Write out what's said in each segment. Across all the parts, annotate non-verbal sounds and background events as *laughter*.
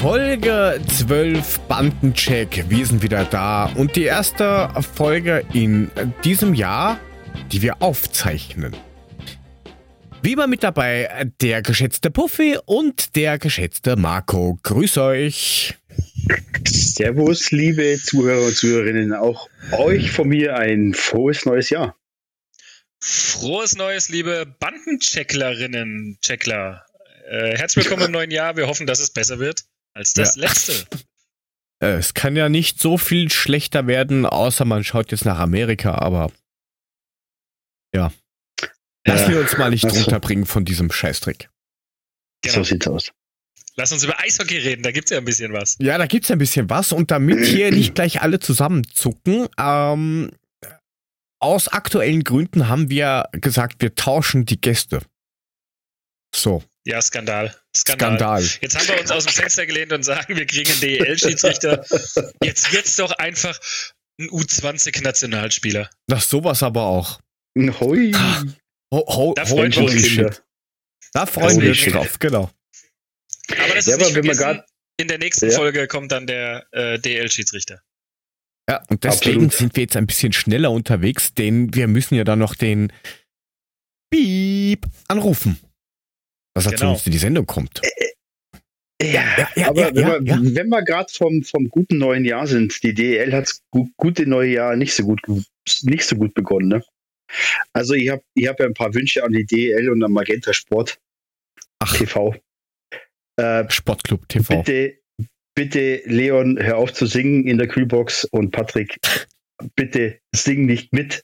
Folge 12 Bandencheck. Wir sind wieder da und die erste Folge in diesem Jahr, die wir aufzeichnen. Wie immer mit dabei der geschätzte Puffy und der geschätzte Marco. Grüß euch. Servus, liebe Zuhörer und Zuhörerinnen. Auch euch von mir ein frohes neues Jahr. Frohes neues, liebe Bandenchecklerinnen, Checkler. Äh, herzlich willkommen im neuen Jahr. Wir hoffen, dass es besser wird als das ja. letzte. *laughs* Äh, es kann ja nicht so viel schlechter werden, außer man schaut jetzt nach Amerika, aber ja. Lassen wir uns mal nicht also, runterbringen von diesem Scheißtrick. Genau. So sieht's aus. Lass uns über Eishockey reden, da gibt's ja ein bisschen was. Ja, da gibt's ja ein bisschen was. Und damit hier *clears throat* nicht gleich alle zusammenzucken, ähm, aus aktuellen Gründen haben wir gesagt, wir tauschen die Gäste. So. Ja, Skandal. Skandal. Skandal. Jetzt haben wir uns aus dem Fenster gelehnt und sagen, wir kriegen einen DEL-Schiedsrichter. Jetzt wird's doch einfach ein U20-Nationalspieler. Das sowas aber auch. Hoi. Ho, ho, da freuen wir uns. Da freuen wir uns drauf, genau. Aber das ist ja, nicht vergessen, in der nächsten ja. Folge kommt dann der äh, DL-Schiedsrichter. Ja, und deswegen Absolut. sind wir jetzt ein bisschen schneller unterwegs, denn wir müssen ja dann noch den Piep anrufen, dass er genau. zu uns in die Sendung kommt. Äh, ja, ja, ja aber ja, wenn, wir, wenn wir gerade vom, vom guten neuen Jahr sind, die DL hat das gute neue Jahr nicht so gut, nicht so gut begonnen. Ne? Also ich habe ich hab ja ein paar Wünsche an die DL und an Magenta Sport Ach. TV. Äh, Sportclub TV. Bitte, bitte, Leon, hör auf zu singen in der Kühlbox und Patrick, bitte sing nicht mit.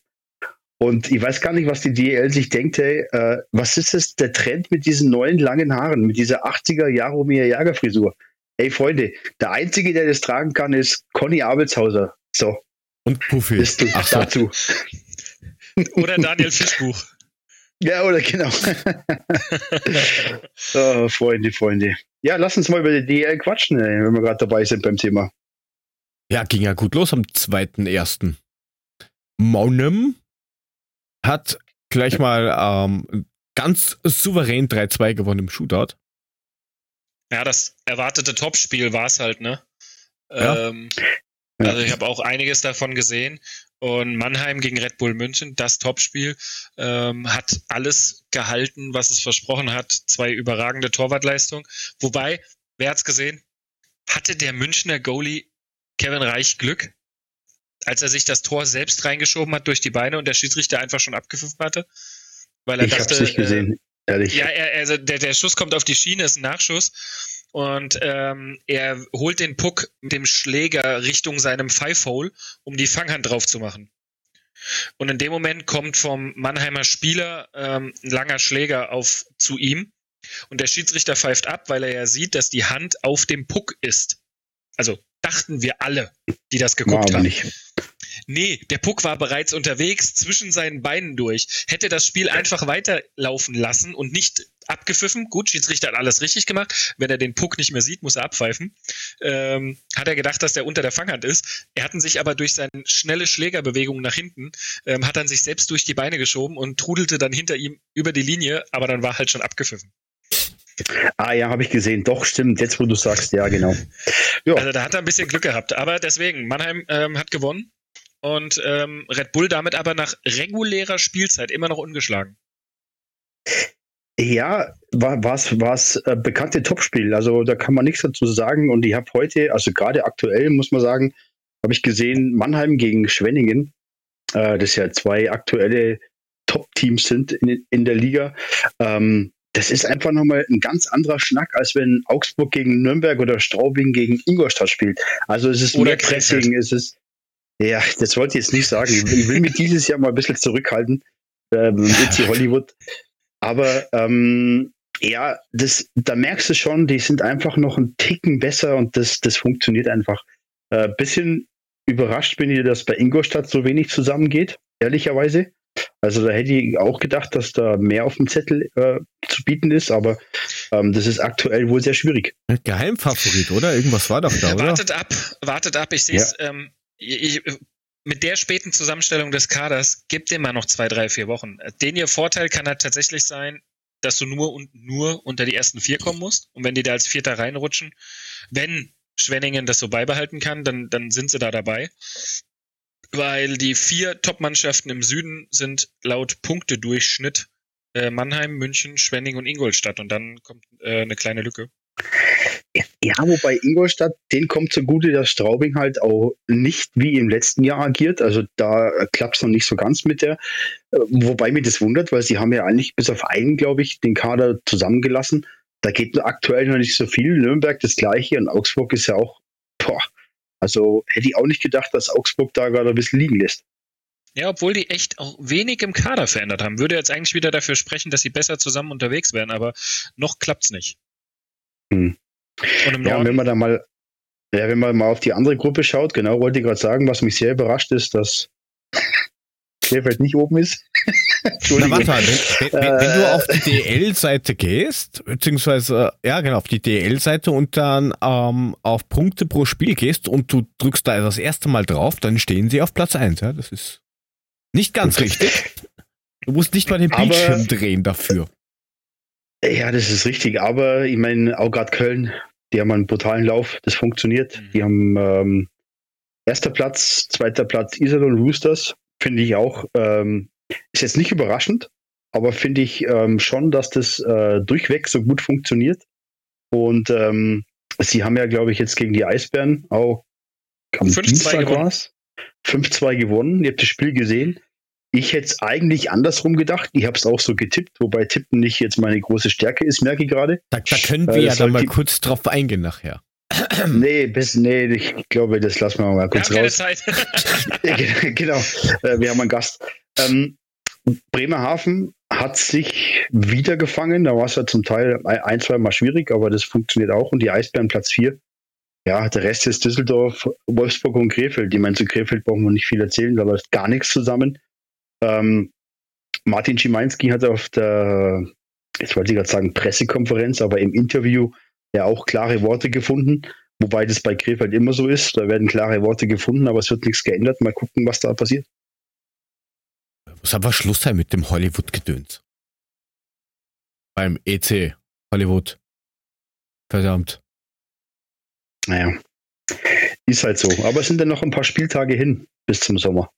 Und ich weiß gar nicht, was die DL sich denkt, hey, äh, was ist es, der Trend mit diesen neuen langen Haaren, mit dieser 80er Jaromir Jager Frisur? Ey, Freunde, der Einzige, der das tragen kann, ist Conny Abelshauser. So. Und Puffy. Bist du Ach dazu. *laughs* Oder Daniel Fischbuch. Ja, oder genau. *laughs* *laughs* oh, Freunde, Freunde. Ja, lass uns mal über die DL quatschen, ey, wenn wir gerade dabei sind beim Thema. Ja, ging ja gut los am 2.1. Maunem hat gleich mal ähm, ganz souverän 3-2 gewonnen im Shootout. Ja, das erwartete Topspiel war es halt, ne? Ja. Ähm, also ich habe auch einiges davon gesehen. Und Mannheim gegen Red Bull München, das Topspiel, ähm, hat alles gehalten, was es versprochen hat. Zwei überragende Torwartleistungen. Wobei, wer hat's gesehen? Hatte der Münchner Goalie Kevin Reich Glück, als er sich das Tor selbst reingeschoben hat durch die Beine und der Schiedsrichter einfach schon abgepfiffen hatte? Weil er ich dachte, hab's nicht gesehen, äh, ehrlich. Ja, er, also der, der Schuss kommt auf die Schiene, ist ein Nachschuss und ähm, er holt den Puck mit dem Schläger Richtung seinem Five-Hole, um die Fanghand drauf zu machen. Und in dem Moment kommt vom Mannheimer Spieler ähm, ein langer Schläger auf zu ihm und der Schiedsrichter pfeift ab, weil er ja sieht, dass die Hand auf dem Puck ist. Also dachten wir alle, die das geguckt haben. Nicht. Nee, der Puck war bereits unterwegs zwischen seinen Beinen durch. Hätte das Spiel einfach weiterlaufen lassen und nicht abgepfiffen. Gut, Schiedsrichter hat alles richtig gemacht. Wenn er den Puck nicht mehr sieht, muss er abpfeifen. Ähm, hat er gedacht, dass der unter der Fanghand ist. Er hatten sich aber durch seine schnelle Schlägerbewegung nach hinten, ähm, hat dann sich selbst durch die Beine geschoben und trudelte dann hinter ihm über die Linie, aber dann war halt schon abgepfiffen. Ah ja, habe ich gesehen. Doch, stimmt. Jetzt, wo du sagst, ja, genau. Jo. Also da hat er ein bisschen Glück gehabt. Aber deswegen, Mannheim ähm, hat gewonnen und ähm, Red Bull damit aber nach regulärer Spielzeit immer noch ungeschlagen. Ja, war es war's, äh, bekannte Topspiel. Also da kann man nichts dazu sagen. Und ich habe heute, also gerade aktuell muss man sagen, habe ich gesehen, Mannheim gegen Schwenningen, äh, das ja zwei aktuelle Top-Teams sind in, in der Liga. Ähm, das ist einfach nochmal ein ganz anderer Schnack, als wenn Augsburg gegen Nürnberg oder Straubing gegen Ingolstadt spielt. Also es ist oder mehr Pressing, es ist, ja, das wollte ich jetzt nicht sagen. Ich will mich dieses Jahr mal ein bisschen zurückhalten. Ähm, Hollywood. Aber ähm, ja, das, da merkst du schon, die sind einfach noch einen Ticken besser und das, das funktioniert einfach. Äh, bisschen überrascht bin ich, dass bei Ingolstadt so wenig zusammengeht, ehrlicherweise. Also da hätte ich auch gedacht, dass da mehr auf dem Zettel äh, zu bieten ist, aber ähm, das ist aktuell wohl sehr schwierig. Geheimfavorit, oder? Irgendwas war doch da, oder? Wartet ab, wartet ab. Ich sehe es ja. ähm, ich, mit der späten Zusammenstellung des Kaders gibt dem mal noch zwei, drei, vier Wochen. Den ihr Vorteil kann halt tatsächlich sein, dass du nur und nur unter die ersten vier kommen musst. Und wenn die da als Vierter reinrutschen, wenn Schwenningen das so beibehalten kann, dann, dann sind sie da dabei. Weil die vier Top-Mannschaften im Süden sind laut Punktedurchschnitt äh, Mannheim, München, Schwenning und Ingolstadt. Und dann kommt äh, eine kleine Lücke. Ja, wobei Ingolstadt, den kommt zugute, dass Straubing halt auch nicht wie im letzten Jahr agiert. Also da klappt es noch nicht so ganz mit der. Äh, wobei mich das wundert, weil sie haben ja eigentlich bis auf einen, glaube ich, den Kader zusammengelassen. Da geht aktuell noch nicht so viel. Nürnberg das gleiche und Augsburg ist ja auch, also hätte ich auch nicht gedacht, dass Augsburg da gerade ein bisschen liegen lässt. Ja, obwohl die echt auch wenig im Kader verändert haben. Würde jetzt eigentlich wieder dafür sprechen, dass sie besser zusammen unterwegs wären, aber noch klappt's nicht. Hm. ja, wenn man da mal, ja, wenn man mal auf die andere Gruppe schaut, genau, wollte ich gerade sagen, was mich sehr überrascht ist, dass Krefeld nicht oben ist. *laughs* Na, warte wenn, wenn, wenn, du auf die DL-Seite gehst, beziehungsweise, ja genau, auf die DL-Seite und dann ähm, auf Punkte pro Spiel gehst und du drückst da das erste Mal drauf, dann stehen sie auf Platz 1, ja, das ist nicht ganz richtig. Du musst nicht mal den Bildschirm drehen dafür. Ja, das ist richtig, aber ich meine, auch gerade Köln, die haben einen brutalen Lauf, das funktioniert. Mhm. Die haben ähm, erster Platz, zweiter Platz Iserlohn Roosters, finde ich auch. Ähm, ist jetzt nicht überraschend, aber finde ich ähm, schon, dass das äh, durchweg so gut funktioniert. Und ähm, sie haben ja, glaube ich, jetzt gegen die Eisbären auch am Dienstag war 5-2 gewonnen. Ihr habt das Spiel gesehen. Ich hätte es eigentlich andersrum gedacht. Ich habe es auch so getippt, wobei Tippen nicht jetzt meine große Stärke ist, merke ich gerade. Da, da, können wir äh, ja dann mal kurz drauf eingehen nachher. *clears throat* Nee, bis, nee, ich glaube, das lassen wir mal kurz wir raus. Keine Zeit. *laughs* genau, äh, wir haben einen Gast. Ähm, Bremerhaven hat sich wieder gefangen. Da war es ja zum Teil ein, zwei Mal schwierig, aber das funktioniert auch. Und die Eisbären Platz 4. Ja, der Rest ist Düsseldorf, Wolfsburg und Krefeld. Ich meine, zu Krefeld brauchen wir nicht viel erzählen, da läuft gar nichts zusammen. Ähm, Martin Schimanski hat auf der, ich wollte gerade sagen, Pressekonferenz, aber im Interview ja auch klare Worte gefunden. Wobei das bei Krefeld immer so ist. Da werden klare Worte gefunden, aber es wird nichts geändert. Mal gucken, was da passiert. Muss einfach Schluss sein mit dem Hollywood-Gedöns. Beim EC Hollywood. Verdammt. Naja. Ist halt so. Aber es sind dann noch ein paar Spieltage hin bis zum Sommer.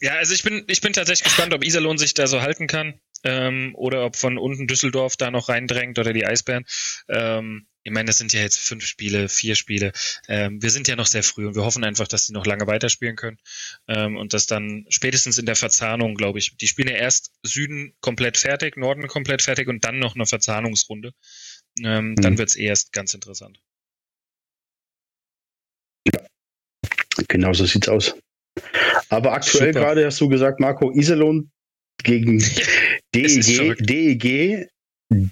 Ja, also ich bin, ich bin tatsächlich gespannt, ob Iserlohn sich da so halten kann ähm, oder ob von unten Düsseldorf da noch reindrängt oder die Eisbären. Ähm, ich meine, das sind ja jetzt fünf Spiele, vier Spiele. Ähm, wir sind ja noch sehr früh und wir hoffen einfach, dass die noch lange weiterspielen können ähm, und dass dann spätestens in der Verzahnung, glaube ich, die spielen ja erst Süden komplett fertig, Norden komplett fertig und dann noch eine Verzahnungsrunde. Ähm, mhm. Dann wird es erst ganz interessant. Ja, genau so sieht's aus. Aber aktuell gerade hast du gesagt, Marco, Iserlohn gegen *laughs* DEG, DEG,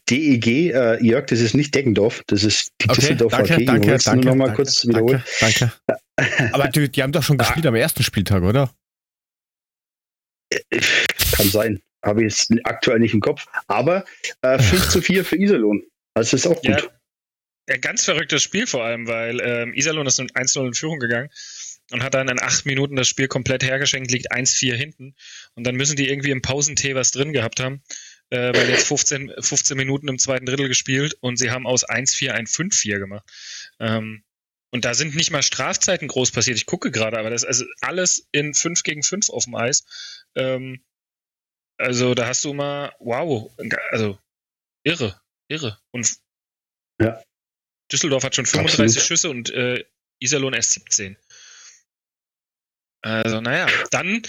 DEG, äh, Jörg, das ist nicht Deggendorf, das ist die okay, Düsseldorfer danke, AG. Danke, danke, nur noch mal danke, kurz wiederholen. Danke, danke. *laughs* Aber die, die haben doch schon gespielt am ersten Spieltag, oder? Kann sein. Habe ich jetzt aktuell nicht im Kopf. Aber äh, 5 *laughs* zu 4 für Iserlohn. Das ist auch gut. Ja, ganz verrücktes Spiel vor allem, weil ähm, Iserlohn ist 1-0 in Führung gegangen und hat dann in acht Minuten das Spiel komplett hergeschenkt, liegt 1-4 hinten. Und dann müssen die irgendwie im Pausentee was drin gehabt haben, äh, weil jetzt 15, 15 Minuten im zweiten Drittel gespielt und sie haben aus 1-4 ein 5-4 gemacht. Ähm, und da sind nicht mal Strafzeiten groß passiert. Ich gucke gerade, aber das ist also alles in 5 gegen 5 auf dem Eis. Ähm, also da hast du mal, wow, also irre, irre. Und ja. Düsseldorf hat schon 35 Absolut. Schüsse und äh, Iserlohn erst 17. Also, naja, dann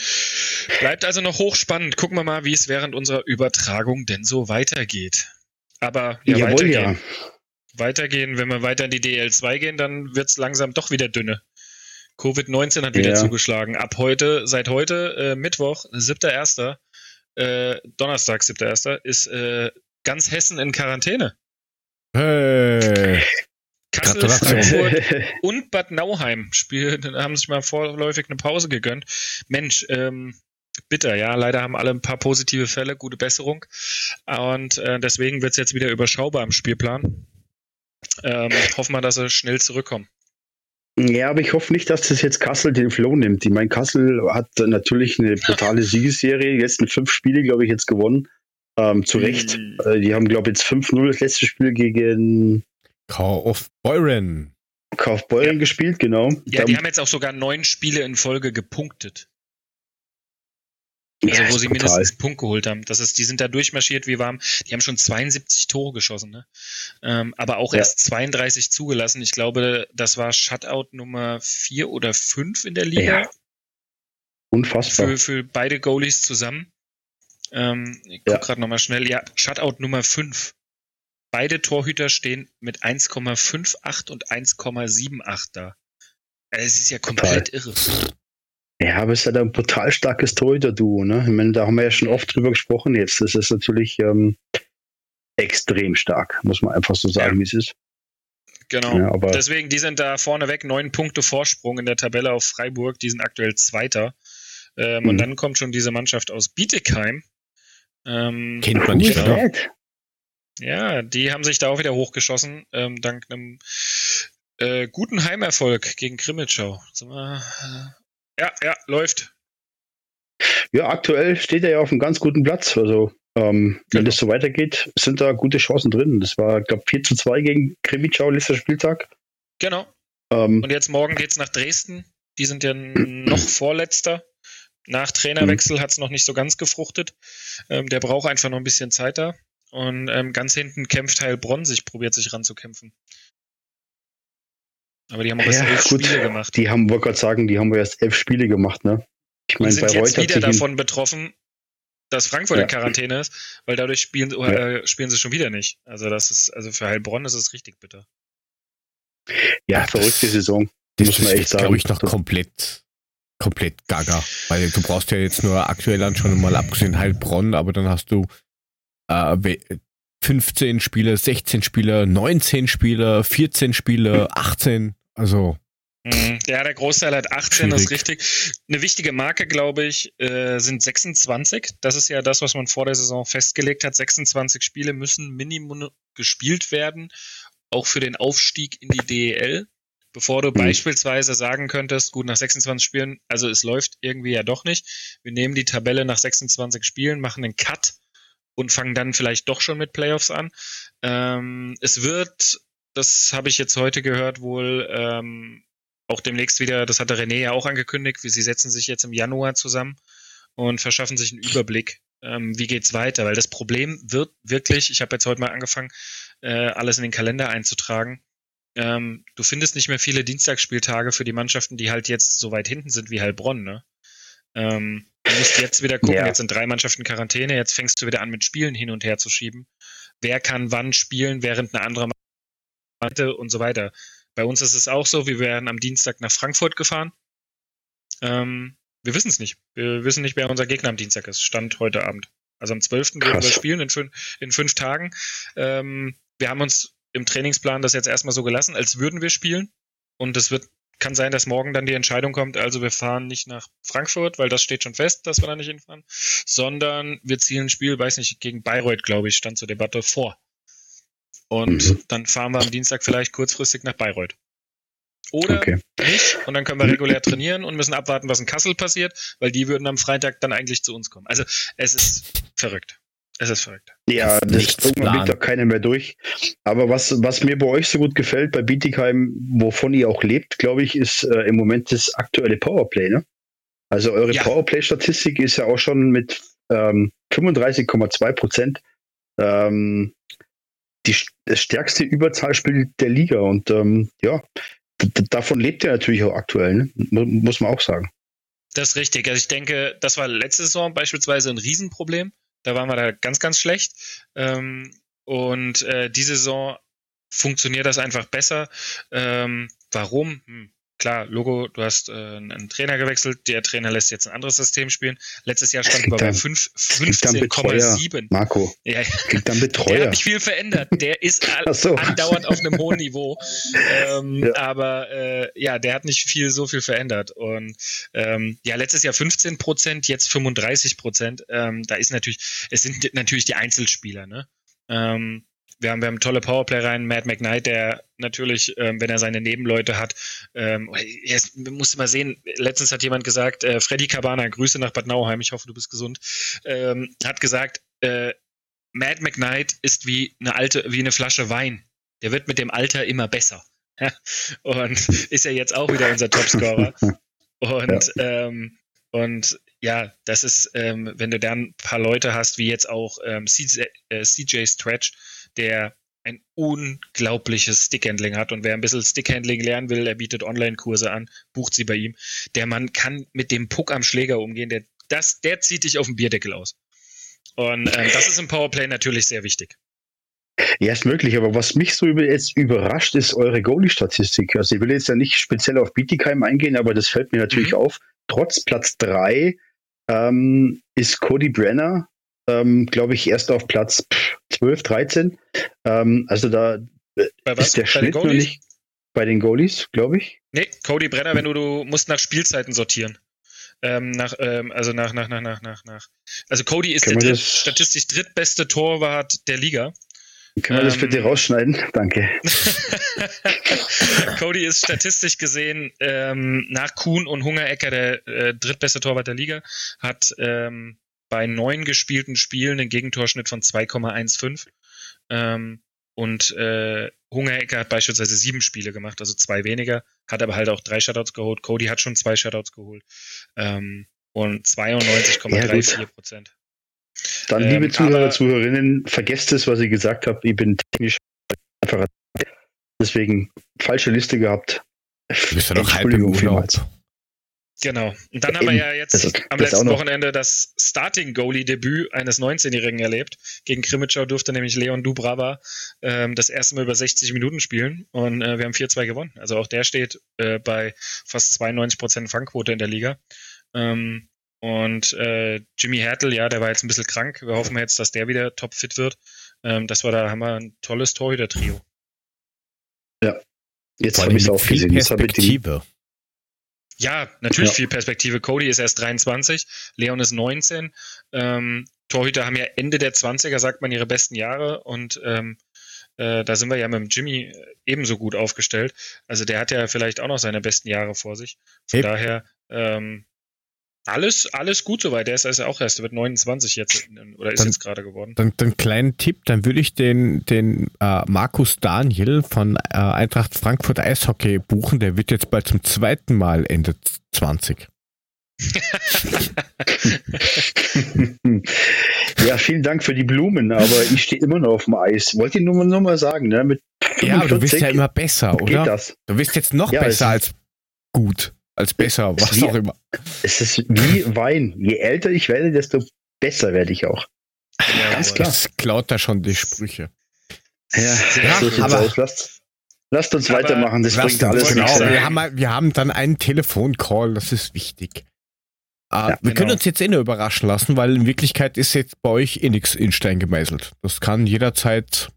bleibt also noch hochspannend. Gucken wir mal, wie es während unserer Übertragung denn so weitergeht. Aber ja, Jawohl, weitergehen. Ja. Weitergehen, wenn wir weiter in die DL2 gehen, dann wird es langsam doch wieder dünne. Covid-19 hat wieder ja. zugeschlagen. Ab heute, seit heute, äh, Mittwoch, 7.1., äh, Donnerstag, 7.1., ist äh, ganz Hessen in Quarantäne. Hey. Kassel, Frankfurt und Bad Nauheim spielen, haben sich mal vorläufig eine Pause gegönnt. Mensch, ähm, bitter, ja. Leider haben alle ein paar positive Fälle, gute Besserung. Und äh, deswegen wird es jetzt wieder überschaubar im Spielplan. Ähm, hoffen wir, dass sie schnell zurückkommen. Ja, aber ich hoffe nicht, dass das jetzt Kassel den Flow nimmt. Ich meine, Kassel hat natürlich eine brutale Siegesserie, jetzt in fünf Spiele, glaube ich, jetzt gewonnen. Ähm, zu Recht. Mhm. Die haben, glaube ich, jetzt 5-0 das letzte Spiel gegen Kaufbeuren. Kaufbeuren ja. gespielt, genau. Ja, die haben jetzt auch sogar neun Spiele in Folge gepunktet. Also ja, wo sie brutal. mindestens einen Punkt geholt haben. Das ist, die sind da durchmarschiert wie warm. Die haben schon 72 Tore geschossen, ne? Ähm, aber auch ja. erst 32 zugelassen. Ich glaube, das war Shutout Nummer 4 oder 5 in der Liga. Ja. Unfassbar. Für, für beide Goalies zusammen. Ähm, ich guck ja. gerade nochmal schnell. Ja, Shutout Nummer 5. Beide Torhüter stehen mit 1,58 und 1,78 da. Also, es ist ja komplett Total. irre. Ja, aber es ist halt ein brutal starkes Torhüter-Duo, ne? Ich meine, da haben wir ja schon oft drüber gesprochen jetzt. Das ist natürlich ähm, extrem stark, muss man einfach so sagen, ja. wie es ist. Genau. Ja, Deswegen, die sind da vorneweg neun Punkte Vorsprung in der Tabelle auf Freiburg. Die sind aktuell Zweiter. Ähm, mhm. Und dann kommt schon diese Mannschaft aus Bietigheim. Ähm, Kennt man nicht, oder? Ja, die haben sich da auch wieder hochgeschossen, ähm, dank einem äh, guten Heimerfolg gegen Krimitschau. Ja, ja, läuft. Ja, aktuell steht er ja auf einem ganz guten Platz. Also, ähm, genau. wenn das so weitergeht, sind da gute Chancen drin. Das war, glaube ich, 4 zu 2 gegen Krimitschau letzter Spieltag. Genau. Ähm, Und jetzt morgen geht es nach Dresden. Die sind ja *clears throat* noch vorletzter. Nach Trainerwechsel hat es noch nicht so ganz gefruchtet. Ähm, der braucht einfach noch ein bisschen Zeit da. Und ähm, ganz hinten kämpft Heilbronn sich, probiert sich ranzukämpfen. Aber die haben auch erst ja, elf gut. Spiele gemacht. Die haben, wollte gerade sagen, die haben erst elf Spiele gemacht, ne? Ich meine, sind bei jetzt Reut wieder davon betroffen, dass Frankfurt ja. in Quarantäne ist, weil dadurch spielen, ja. äh, spielen sie schon wieder nicht. Also das ist, also für Heilbronn ist es richtig bitter. Ja, verrückte Saison. Das muss man echt sagen. glaube ich, noch komplett, komplett gaga. Weil du brauchst ja jetzt nur aktuell anschauen, mal abgesehen Heilbronn, aber dann hast du äh, 15 Spiele, 16 Spiele, 19 Spiele, 14 Spiele, 18. Also. Mhm. Ja, der Großteil hat 18, schwierig. das ist richtig. Eine wichtige Marke, glaube ich, äh, sind 26. Das ist ja das, was man vor der Saison festgelegt hat. 26 Spiele müssen Minimum gespielt werden, auch für den Aufstieg in die DEL. Bevor du mhm. beispielsweise sagen könntest, gut, nach 26 Spielen, also es läuft irgendwie ja doch nicht. Wir nehmen die Tabelle nach 26 Spielen, machen einen Cut und fangen dann vielleicht doch schon mit Playoffs an. Ähm, es wird das habe ich jetzt heute gehört, wohl ähm, auch demnächst wieder, das hatte René ja auch angekündigt, wie sie setzen sich jetzt im Januar zusammen und verschaffen sich einen Überblick, ähm, wie geht's weiter. Weil das Problem wird wirklich, ich habe jetzt heute mal angefangen, äh, alles in den Kalender einzutragen. Ähm, du findest nicht mehr viele Dienstagsspieltage für die Mannschaften, die halt jetzt so weit hinten sind wie Heilbronn, ne? Ähm, du musst jetzt wieder gucken, ja. jetzt sind drei Mannschaften Quarantäne, jetzt fängst du wieder an mit Spielen hin und her zu schieben. Wer kann wann spielen, während eine andere und so weiter. Bei uns ist es auch so, wir werden am Dienstag nach Frankfurt gefahren. Ähm, wir wissen es nicht. Wir wissen nicht, wer unser Gegner am Dienstag ist. Stand heute Abend. Also am 12. werden wir spielen in, fün in fünf Tagen. Ähm, wir haben uns im Trainingsplan das jetzt erstmal so gelassen, als würden wir spielen. Und es wird, kann sein, dass morgen dann die Entscheidung kommt, also wir fahren nicht nach Frankfurt, weil das steht schon fest, dass wir da nicht hinfahren, sondern wir zielen ein Spiel, weiß nicht, gegen Bayreuth, glaube ich, stand zur Debatte vor. Und mhm. dann fahren wir am Dienstag vielleicht kurzfristig nach Bayreuth. Oder okay. nicht. Und dann können wir regulär trainieren und müssen abwarten, was in Kassel passiert, weil die würden am Freitag dann eigentlich zu uns kommen. Also es ist verrückt. Es ist verrückt. Ja, das irgendwann blickt doch keiner mehr durch. Aber was, was mir bei euch so gut gefällt, bei Bietigheim, wovon ihr auch lebt, glaube ich, ist äh, im Moment das aktuelle Powerplay. Ne? Also eure ja. Powerplay-Statistik ist ja auch schon mit ähm, 35,2 Prozent ähm, die, das stärkste Überzahlspiel der Liga. Und ähm, ja, davon lebt er natürlich auch aktuell, ne? muss man auch sagen. Das ist richtig. Also ich denke, das war letzte Saison beispielsweise ein Riesenproblem. Da waren wir da ganz, ganz schlecht. Ähm, und äh, diese Saison funktioniert das einfach besser. Ähm, warum? Hm klar, Logo, du hast äh, einen Trainer gewechselt, der Trainer lässt jetzt ein anderes System spielen. Letztes Jahr stand er bei 15,7. Marco, ja, kriegt dann *laughs* Betreuer. Der hat nicht viel verändert. Der ist *laughs* so. andauernd auf einem hohen Niveau. Ähm, ja. Aber äh, ja, der hat nicht viel so viel verändert. Und ähm, ja, letztes Jahr 15 Prozent, jetzt 35 Prozent. Ähm, da ist natürlich, es sind natürlich die Einzelspieler, ne? Ähm, wir haben, wir haben tolle Powerplay rein, Matt McKnight, der natürlich, ähm, wenn er seine Nebenleute hat, ähm, jetzt musst du mal sehen, letztens hat jemand gesagt, äh, Freddy Cabana, Grüße nach Bad Nauheim, ich hoffe, du bist gesund, ähm, hat gesagt, äh, Matt McKnight ist wie eine alte, wie eine Flasche Wein. Der wird mit dem Alter immer besser. *laughs* und ist ja jetzt auch wieder unser Topscorer. Und, ja. Ähm, und ja, das ist, ähm, wenn du dann ein paar Leute hast, wie jetzt auch ähm, CJ, äh, CJ Stretch, der ein unglaubliches Stickhandling hat. Und wer ein bisschen Stickhandling lernen will, er bietet Online-Kurse an, bucht sie bei ihm. Der Mann kann mit dem Puck am Schläger umgehen. Der, das, der zieht dich auf den Bierdeckel aus. Und ähm, das ist im Powerplay natürlich sehr wichtig. Ja, ist möglich, aber was mich so jetzt überrascht, ist eure Goalie-Statistik. Also ich will jetzt ja nicht speziell auf Bietigheim eingehen, aber das fällt mir natürlich mhm. auf. Trotz Platz 3 ähm, ist Cody Brenner, ähm, glaube ich, erst auf Platz 12, 13. Ähm, also da äh, ist der bei Schnitt noch nicht bei den Goalies, glaube ich. Nee, Cody Brenner, wenn du, du musst nach Spielzeiten sortieren. Ähm, nach, ähm, also nach, nach, nach, nach, nach, nach. Also Cody ist Können der dritt, statistisch drittbeste Torwart der Liga. Können wir das bitte ähm, rausschneiden? *laughs* Danke. *laughs* Cody ist statistisch gesehen ähm, nach Kuhn und Hungerecker der äh, drittbeste Torwart der Liga, hat ähm, bei neun gespielten Spielen einen Gegentorschnitt von 2,15. Ähm, und äh, Hungerecker hat beispielsweise sieben Spiele gemacht, also zwei weniger, hat aber halt auch drei Shutouts geholt. Cody hat schon zwei Shutouts geholt. Ähm, und 92,34 Prozent. Dann, liebe ähm, Zuhörer, Zuhörerinnen, vergesst es, was ich gesagt habe. Ich bin technisch einfach deswegen falsche Liste gehabt. Du bist ja noch halb im Urlaub. Genau. Und dann haben wir ja jetzt das, am das letzten Wochenende das Starting-Goalie-Debüt eines 19-Jährigen erlebt. Gegen Krimitschau durfte nämlich Leon Dubrava ähm, das erste Mal über 60 Minuten spielen und äh, wir haben 4-2 gewonnen. Also auch der steht äh, bei fast 92% Fangquote in der Liga. Ähm, und äh, Jimmy Hertel, ja, der war jetzt ein bisschen krank. Wir hoffen jetzt, dass der wieder topfit wird. Ähm, das war da haben wir ein tolles Torhüter-Trio. Ja, jetzt habe ich es auch gesehen. Perspektive. Ja, natürlich ja. viel Perspektive. Cody ist erst 23, Leon ist 19. Ähm, Torhüter haben ja Ende der 20er, sagt man, ihre besten Jahre und ähm, äh, da sind wir ja mit dem Jimmy ebenso gut aufgestellt. Also der hat ja vielleicht auch noch seine besten Jahre vor sich. Von hey. daher ähm, alles, alles gut soweit. Der ist also auch erst, der wird 29 jetzt oder ist dann, jetzt gerade geworden. Dann, dann kleinen Tipp, dann würde ich den, den äh, Markus Daniel von äh, Eintracht Frankfurt Eishockey buchen. Der wird jetzt bald zum zweiten Mal Ende 20. *laughs* ja, vielen Dank für die Blumen, aber ich stehe immer noch auf dem Eis. Wollt ihr nur, nur mal sagen, ne? Mit ja, aber du bist ja immer besser, oder? Geht das? Du bist jetzt noch ja, besser als gut als besser, was wie, auch immer. Es ist wie Wein. Je älter ich werde, desto besser werde ich auch. Ja, Ganz klar. Das klaut da schon die Sprüche. Ja, ja so aber, lasst, lasst, uns aber weitermachen, das bringt alles genau. Wir haben, wir haben dann einen Telefoncall, das ist wichtig. Uh, ja, wir genau. können uns jetzt eh nur überraschen lassen, weil in Wirklichkeit ist jetzt bei euch eh nichts in Stein gemeißelt. Das kann jederzeit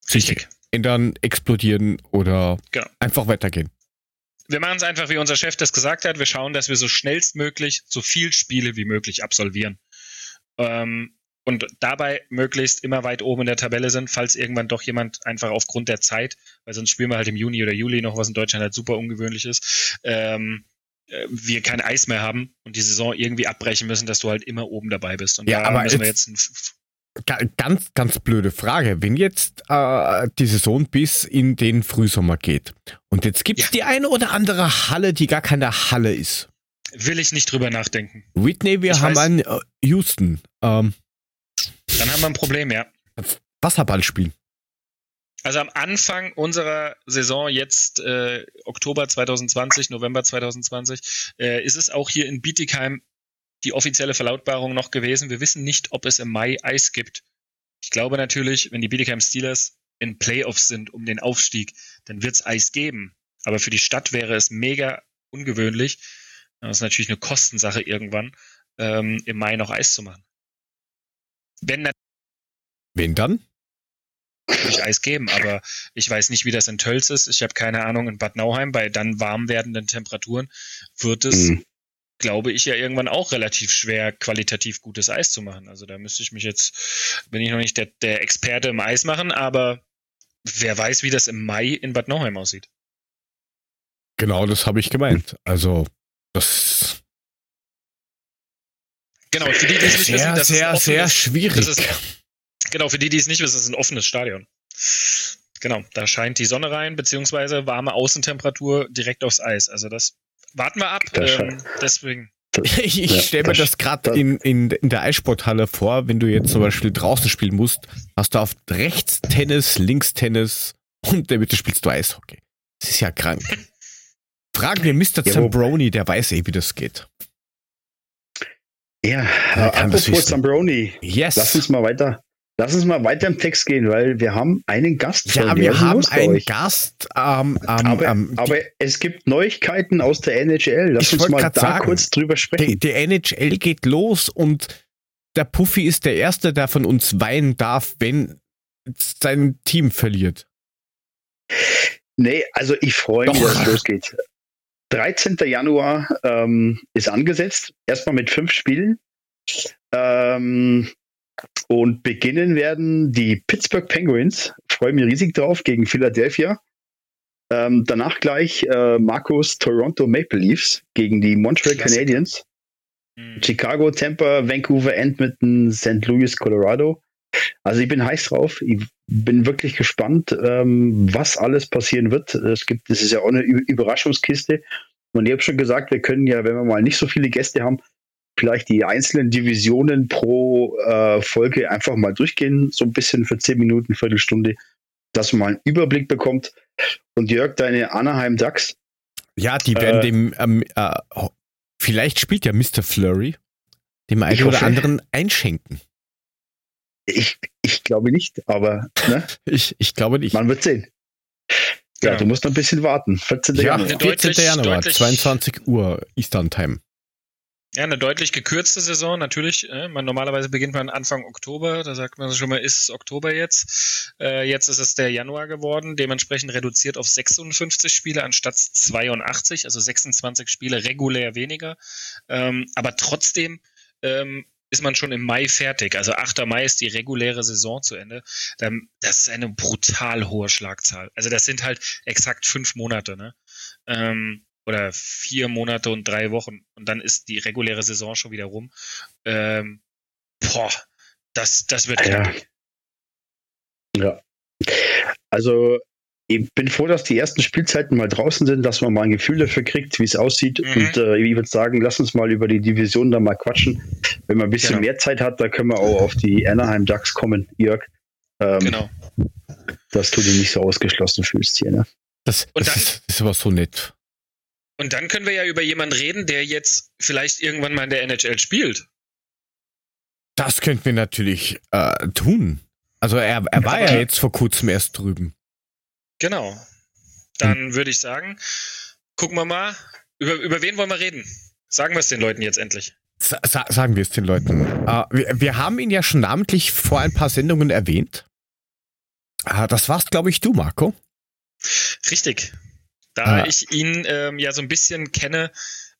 sich ändern, explodieren oder genau. einfach weitergehen wir machen es einfach, wie unser Chef das gesagt hat. Wir schauen, dass wir so schnellstmöglich so viel Spiele wie möglich absolvieren. Ähm, und dabei möglichst immer weit oben in der Tabelle sind, falls irgendwann doch jemand einfach aufgrund der Zeit, weil sonst spielen wir halt im Juni oder Juli noch, was in Deutschland halt super ungewöhnlich ist, ähm, äh, wir kein Eis mehr haben und die Saison irgendwie abbrechen müssen, dass du halt immer oben dabei bist. Und ja, da aber müssen wir jetzt ein Ganz, ganz blöde Frage. Wenn jetzt äh, die Saison bis in den Frühsommer geht und jetzt gibt es ja. die eine oder andere Halle, die gar keine Halle ist. Will ich nicht drüber nachdenken. Whitney, wir ich haben weiß, einen äh, Houston. Ähm, dann haben wir ein Problem, ja. Wasserball spielen. Also am Anfang unserer Saison, jetzt äh, Oktober 2020, November 2020, äh, ist es auch hier in Bietigheim die offizielle Verlautbarung noch gewesen. Wir wissen nicht, ob es im Mai Eis gibt. Ich glaube natürlich, wenn die Bietigheim Steelers in Playoffs sind um den Aufstieg, dann wird es Eis geben. Aber für die Stadt wäre es mega ungewöhnlich. Das ist natürlich eine Kostensache irgendwann, ähm, im Mai noch Eis zu machen. Wenn Wen dann? Natürlich Eis geben, aber ich weiß nicht, wie das in Tölz ist. Ich habe keine Ahnung in Bad Nauheim bei dann warm werdenden Temperaturen wird es mhm glaube ich, ja irgendwann auch relativ schwer, qualitativ gutes Eis zu machen. Also da müsste ich mich jetzt, bin ich noch nicht der, der Experte im Eis machen, aber wer weiß, wie das im Mai in Bad Nauheim aussieht. Genau, das habe ich gemeint. Also, das. Genau, für die, die es nicht sehr, wissen, das sehr, ist sehr schwierig. Das ist, Genau, für die, die es nicht wissen, ist ein offenes Stadion. Genau, da scheint die Sonne rein, beziehungsweise warme Außentemperatur direkt aufs Eis. Also das warten wir ab. Ähm, deswegen. *laughs* Ich, ich stelle mir das gerade in, in, in der Eissporthalle vor, wenn du jetzt zum Beispiel draußen spielen musst, hast du auf rechts Tennis, links Tennis und in der Mitte spielst du Eishockey. Das ist ja krank. Fragen wir Mr. Ja, Zambroni, der weiß eh, wie das geht. Ja, äh, apropos Zambroni. Yes. Lass uns mal weiter. Lass uns mal weiter im Text gehen, weil wir haben einen Gast. Ja, wir haben einen euch. Gast. Ähm, ähm, aber, ähm, aber es gibt Neuigkeiten aus der NHL. Lass uns mal da sagen, kurz drüber sprechen. Die, die NHL geht los und der Puffy ist der Erste, der von uns weinen darf, wenn sein Team verliert. Nee, also ich freue mich, dass es losgeht. 13. Januar ähm, ist angesetzt, erstmal mit fünf Spielen. Ähm, und beginnen werden die Pittsburgh Penguins. Freue mich riesig drauf gegen Philadelphia. Ähm, danach gleich äh, Marcos Toronto Maple Leafs gegen die Montreal Klassiker. Canadiens. Mhm. Chicago, Tampa, Vancouver, Edmonton, St. Louis, Colorado. Also ich bin heiß drauf. Ich bin wirklich gespannt, ähm, was alles passieren wird. Es gibt, das ist ja auch eine Überraschungskiste. Und ich habe schon gesagt, wir können ja, wenn wir mal nicht so viele Gäste haben, vielleicht die einzelnen Divisionen pro äh, Folge einfach mal durchgehen, so ein bisschen für zehn Minuten, Viertelstunde, dass man mal einen Überblick bekommt. Und Jörg, deine Anaheim Ducks. Ja, die werden äh, dem, ähm, äh, vielleicht spielt ja Mr. Flurry dem einen oder anderen einschenken. Ich, ich glaube nicht, aber ne? *laughs* ich, ich glaube nicht. Man wird sehen. Ja, ja, du musst noch ein bisschen warten. 14. Ja, Januar. 14. Januar, 22 Uhr Eastern Time. Ja, eine deutlich gekürzte Saison, natürlich. Äh, man, normalerweise beginnt man Anfang Oktober, da sagt man schon mal, ist es Oktober jetzt. Äh, jetzt ist es der Januar geworden, dementsprechend reduziert auf 56 Spiele anstatt 82, also 26 Spiele regulär weniger. Ähm, aber trotzdem ähm, ist man schon im Mai fertig. Also 8. Mai ist die reguläre Saison zu Ende. Das ist eine brutal hohe Schlagzahl. Also das sind halt exakt fünf Monate, ne? Ähm, oder vier Monate und drei Wochen. Und dann ist die reguläre Saison schon wieder rum. Ähm, boah, das, das wird ja. ja. Also ich bin froh, dass die ersten Spielzeiten mal draußen sind, dass man mal ein Gefühl dafür kriegt, wie es aussieht. Mhm. Und äh, ich würde sagen, lass uns mal über die Division da mal quatschen. Wenn man ein bisschen genau. mehr Zeit hat, da können wir auch auf die Anaheim Ducks kommen, Jörg. Ähm, genau. Dass du dich nicht so ausgeschlossen fühlst hier, ne? Das, das, dann, ist, das ist aber so nett. Und dann können wir ja über jemanden reden, der jetzt vielleicht irgendwann mal in der NHL spielt. Das könnten wir natürlich äh, tun. Also er, er war ja jetzt vor kurzem erst drüben. Genau. Dann hm. würde ich sagen, gucken wir mal, über, über wen wollen wir reden? Sagen wir es den Leuten jetzt endlich. Sa sagen wir es den Leuten. Uh, wir, wir, haben ihn ja schon namentlich vor ein paar Sendungen erwähnt. Uh, das warst, glaube ich, du, Marco. Richtig. Da uh. ich ihn ähm, ja so ein bisschen kenne,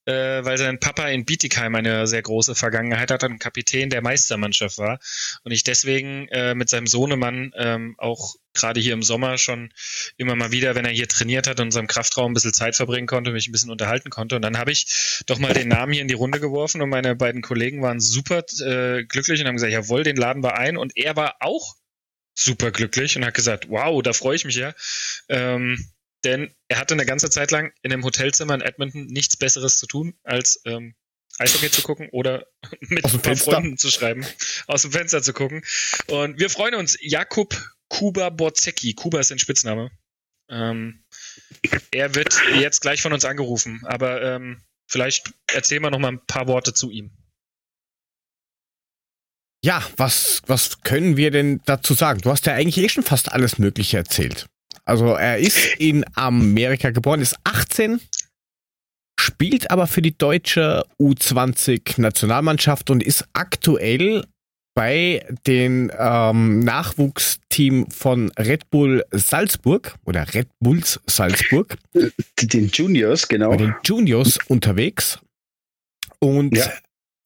äh, weil sein Papa in Bietigheim eine sehr große Vergangenheit hat, ein Kapitän der Meistermannschaft war und ich deswegen äh, mit seinem Sohnemann ähm, auch gerade hier im Sommer schon immer mal wieder, wenn er hier trainiert hat und in unserem Kraftraum ein bisschen Zeit verbringen konnte, mich ein bisschen unterhalten konnte. Und dann habe ich doch mal den Namen hier in die Runde geworfen und meine beiden Kollegen waren super äh, glücklich und haben gesagt, jawohl, den laden wir ein. Und er war auch super glücklich und hat gesagt, wow, da freue ich mich ja. Ähm, denn er hatte eine ganze Zeit lang in einem Hotelzimmer in Edmonton nichts Besseres zu tun, als ähm, Eishockey zu gucken oder *laughs* mit ein paar Freunden zu schreiben, aus dem Fenster zu gucken. Und wir freuen uns. Jakub Kuba Borzecki. Kuba ist sein Spitzname. Ähm, er wird jetzt gleich von uns angerufen, aber ähm, vielleicht erzählen wir noch mal ein paar Worte zu ihm. Ja, was, was können wir denn dazu sagen? Du hast ja eigentlich eh schon fast alles Mögliche erzählt. Also er ist in Amerika geboren, ist 18, spielt aber für die deutsche U20 Nationalmannschaft und ist aktuell bei den ähm, Nachwuchsteam von Red Bull Salzburg oder Red Bulls Salzburg. Den Juniors, genau. Bei den Juniors unterwegs. Und ja.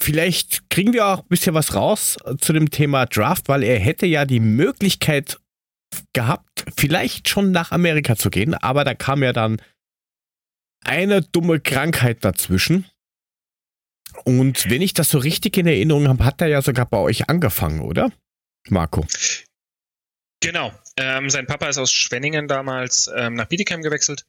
vielleicht kriegen wir auch ein bisschen was raus zu dem Thema Draft, weil er hätte ja die Möglichkeit gehabt, vielleicht schon nach Amerika zu gehen, aber da kam ja dann eine dumme Krankheit dazwischen. Und wenn ich das so richtig in Erinnerung habe, hat er ja sogar bei euch angefangen, oder? Marco. Genau. Ähm, sein Papa ist aus Schwenningen damals ähm, nach Bietigheim gewechselt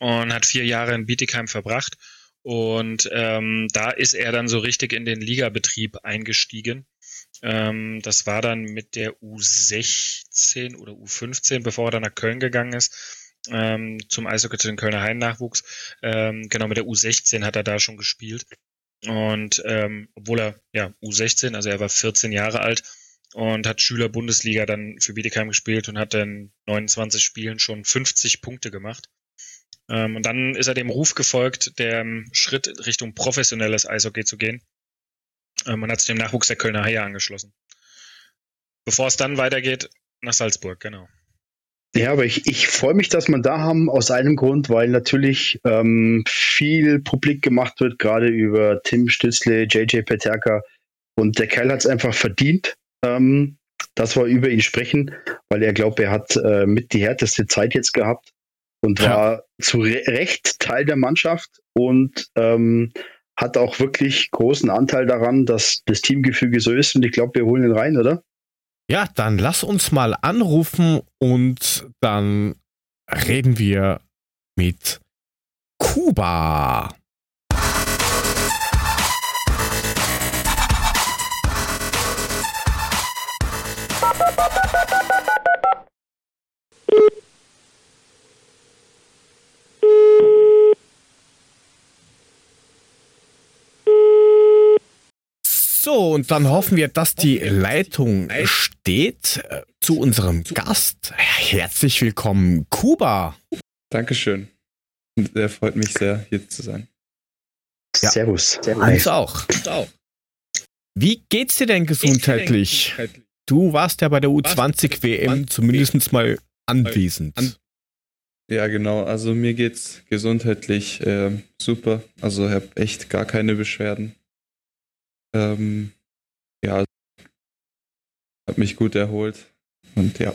und hat vier Jahre in Bietigheim verbracht. Und ähm, da ist er dann so richtig in den Ligabetrieb eingestiegen. Ähm, das war dann mit der U16 oder U15, bevor er dann nach Köln gegangen ist, ähm, zum Eishockey zu den Kölner Hain-Nachwuchs. Ähm, genau, mit der U16 hat er da schon gespielt. Und ähm, obwohl er, ja, U16, also er war 14 Jahre alt und hat Schüler-Bundesliga dann für Bietigheim gespielt und hat dann 29 Spielen schon 50 Punkte gemacht. Ähm, und dann ist er dem Ruf gefolgt, der Schritt Richtung professionelles Eishockey zu gehen. Ähm, man hat sich dem Nachwuchs der Kölner Haie angeschlossen. Bevor es dann weitergeht, nach Salzburg, genau. Ja, aber ich, ich freue mich, dass wir da haben, aus einem Grund, weil natürlich ähm, viel publik gemacht wird, gerade über Tim Stützle, JJ Peterka. Und der Kerl hat es einfach verdient, ähm, dass wir über ihn sprechen, weil er glaubt, er hat äh, mit die härteste Zeit jetzt gehabt und ja. war zu Recht Teil der Mannschaft und ähm, hat auch wirklich großen Anteil daran, dass das Teamgefüge so ist. Und ich glaube, wir holen ihn rein, oder? Ja, dann lass uns mal anrufen und dann reden wir mit Kuba. So, und dann hoffen wir, dass die Leitung steht äh, zu unserem Gast. Herzlich willkommen, Kuba. Dankeschön. Der freut mich sehr, hier zu sein. Ja. Servus. Uns auch. Wie geht's dir denn gesundheitlich? Du warst ja bei der U20 WM zumindest mal anwesend. Ja, genau. Also mir geht's gesundheitlich äh, super. Also ich habe echt gar keine Beschwerden. Ähm, ja, habe mich gut erholt und ja.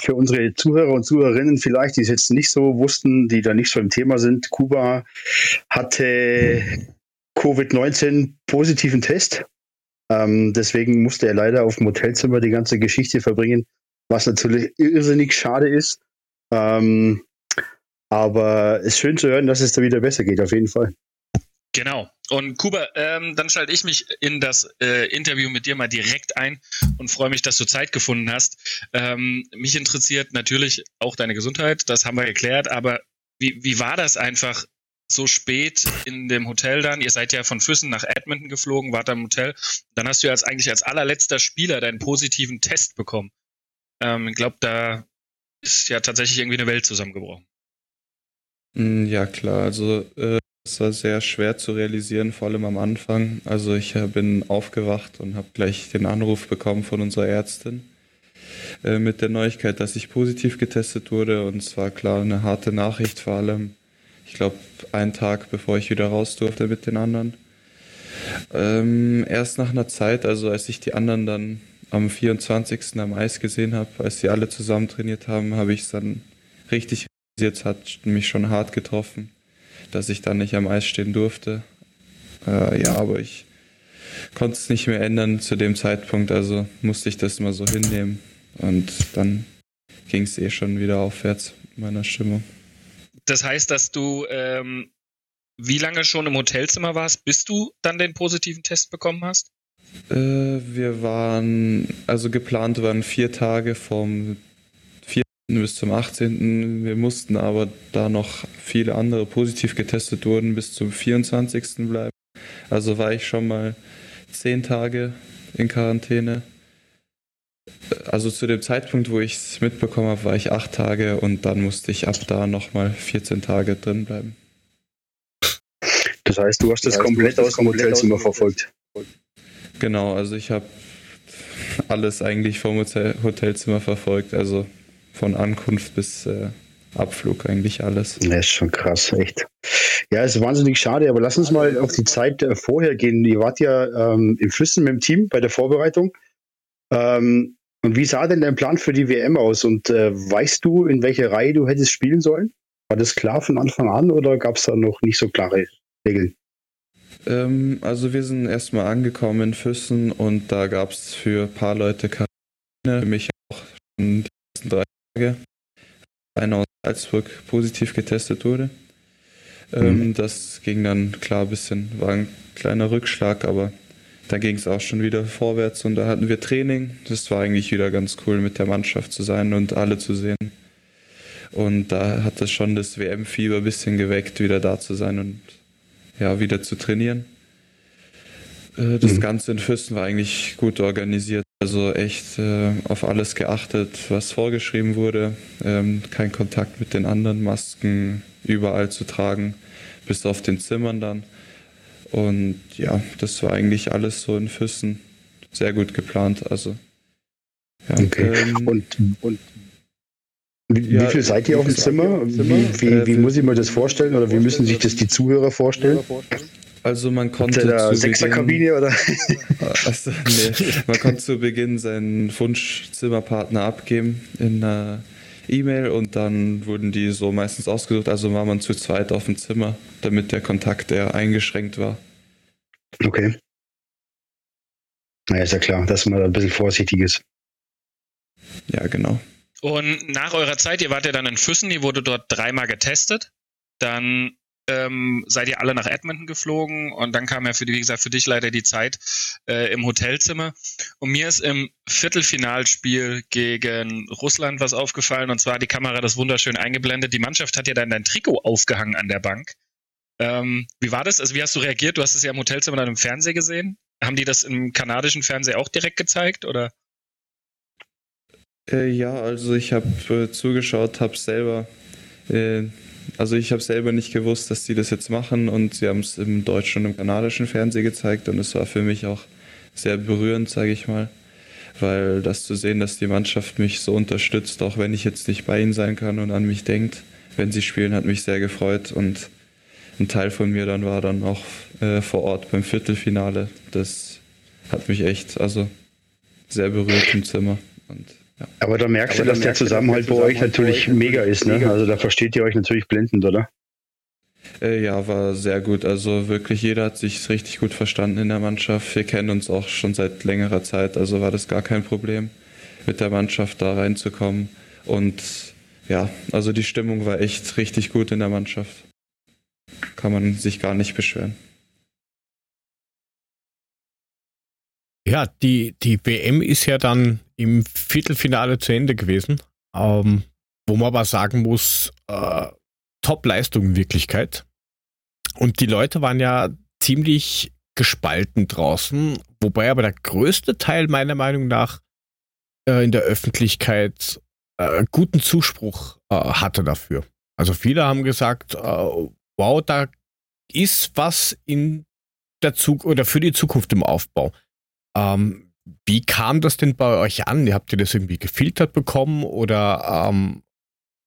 Für unsere Zuhörer und Zuhörerinnen vielleicht, die es jetzt nicht so wussten, die da nicht so im Thema sind, Kuba hatte Covid-19 positiven Test. Ähm, deswegen musste er leider auf dem Hotelzimmer die ganze Geschichte verbringen, was natürlich irrsinnig schade ist. Ähm, aber es ist schön zu hören, dass es da wieder besser geht, auf jeden Fall. Genau. Und Kuba, ähm, dann schalte ich mich in das äh, Interview mit dir mal direkt ein und freue mich, dass du Zeit gefunden hast. Ähm, mich interessiert natürlich auch deine Gesundheit, das haben wir geklärt, aber wie, wie war das einfach so spät in dem Hotel dann? Ihr seid ja von Füssen nach Edmonton geflogen, wart am Hotel. Dann hast du ja als, eigentlich als allerletzter Spieler deinen positiven Test bekommen. Ähm, ich glaube, da ist ja tatsächlich irgendwie eine Welt zusammengebrochen. Mm, ja, klar. Also äh, es war sehr schwer zu realisieren, vor allem am Anfang. Also ich äh, bin aufgewacht und habe gleich den Anruf bekommen von unserer Ärztin äh, mit der Neuigkeit, dass ich positiv getestet wurde. Und es war klar eine harte Nachricht, vor allem, ich glaube, einen Tag bevor ich wieder raus durfte mit den anderen. Ähm, erst nach einer Zeit, also als ich die anderen dann am 24. am Eis gesehen habe, als sie alle zusammen trainiert haben, habe ich es dann richtig realisiert, es hat mich schon hart getroffen dass ich dann nicht am Eis stehen durfte. Äh, ja, aber ich konnte es nicht mehr ändern zu dem Zeitpunkt, also musste ich das mal so hinnehmen. Und dann ging es eh schon wieder aufwärts meiner Stimmung. Das heißt, dass du ähm, wie lange schon im Hotelzimmer warst, bis du dann den positiven Test bekommen hast? Äh, wir waren, also geplant waren vier Tage vom bis zum 18. Wir mussten aber, da noch viele andere positiv getestet wurden, bis zum 24. bleiben. Also war ich schon mal zehn Tage in Quarantäne. Also zu dem Zeitpunkt, wo ich es mitbekommen habe, war ich acht Tage und dann musste ich ab da nochmal 14 Tage drin bleiben. Das heißt, du hast das, das heißt, komplett aus dem Hotelzimmer verfolgt. Genau, also ich habe alles eigentlich vom Hotelzimmer verfolgt. Also von Ankunft bis äh, Abflug eigentlich alles. Das ist schon krass, echt. Ja, es ist wahnsinnig schade, aber lass uns mal auf die Zeit äh, vorher gehen. Ihr wart ja ähm, im Füssen mit dem Team bei der Vorbereitung. Ähm, und wie sah denn dein Plan für die WM aus? Und äh, weißt du, in welcher Reihe du hättest spielen sollen? War das klar von Anfang an oder gab es da noch nicht so klare Regeln? Ähm, also wir sind erstmal angekommen in Füssen und da gab es für ein paar Leute Quarantäne, für mich auch schon die ersten drei. Einer aus Salzburg positiv getestet wurde. Ähm, mhm. Das ging dann klar ein bisschen, war ein kleiner Rückschlag, aber da ging es auch schon wieder vorwärts und da hatten wir Training. Das war eigentlich wieder ganz cool, mit der Mannschaft zu sein und alle zu sehen. Und da hat es schon das WM-Fieber ein bisschen geweckt, wieder da zu sein und ja, wieder zu trainieren. Äh, das mhm. Ganze in Fürsten war eigentlich gut organisiert. Also echt äh, auf alles geachtet, was vorgeschrieben wurde. Ähm, kein Kontakt mit den anderen, Masken überall zu tragen, bis auf den Zimmern dann. Und ja, das war eigentlich alles so in Füssen sehr gut geplant. Also ja, okay. Ähm, und, und wie, ja, wie viel seid ihr auf dem Zimmer? Wie, wie, äh, wie, muss ich mir das vorstellen oder wie müssen sich das die Zuhörer vorstellen? Also man konnte da Sechserkabine oder? *laughs* Also, nee, man konnte zu Beginn seinen Wunschzimmerpartner abgeben in einer E-Mail und dann wurden die so meistens ausgesucht. Also war man zu zweit auf dem Zimmer, damit der Kontakt eher eingeschränkt war. Okay. Na ja, ist ja klar, dass man ein bisschen vorsichtig ist. Ja, genau. Und nach eurer Zeit, ihr wart ja dann in Füssen, ihr wurde dort dreimal getestet. Dann ähm, seid ihr alle nach Edmonton geflogen und dann kam ja für die, wie gesagt, für dich leider die Zeit äh, im Hotelzimmer. Und mir ist im Viertelfinalspiel gegen Russland was aufgefallen und zwar die Kamera das wunderschön eingeblendet. Die Mannschaft hat ja dann dein Trikot aufgehangen an der Bank. Ähm, wie war das? Also wie hast du reagiert? Du hast es ja im Hotelzimmer dann im Fernsehen gesehen. Haben die das im kanadischen Fernsehen auch direkt gezeigt oder? Äh, ja, also ich habe äh, zugeschaut, habe selber, äh, also ich habe selber nicht gewusst, dass die das jetzt machen und sie haben es im deutschen und im kanadischen Fernsehen gezeigt und es war für mich auch sehr berührend, sage ich mal, weil das zu sehen, dass die Mannschaft mich so unterstützt, auch wenn ich jetzt nicht bei ihnen sein kann und an mich denkt, wenn sie spielen, hat mich sehr gefreut und ein Teil von mir dann war dann auch äh, vor Ort beim Viertelfinale. Das hat mich echt, also sehr berührt im Zimmer und. Aber da merkst du, dass der Zusammenhalt bei euch natürlich mega ist. Ne? Also da versteht ihr euch natürlich blendend, oder? Äh, ja, war sehr gut. Also wirklich jeder hat sich richtig gut verstanden in der Mannschaft. Wir kennen uns auch schon seit längerer Zeit, also war das gar kein Problem, mit der Mannschaft da reinzukommen. Und ja, also die Stimmung war echt richtig gut in der Mannschaft. Kann man sich gar nicht beschweren. Ja, die, die WM ist ja dann im Viertelfinale zu Ende gewesen, ähm, wo man aber sagen muss, äh, Top-Leistung in Wirklichkeit. Und die Leute waren ja ziemlich gespalten draußen, wobei aber der größte Teil meiner Meinung nach äh, in der Öffentlichkeit äh, guten Zuspruch äh, hatte dafür. Also viele haben gesagt, äh, wow, da ist was in der Zug oder für die Zukunft im Aufbau. Ähm, wie kam das denn bei euch an? Habt ihr das irgendwie gefiltert bekommen oder ähm,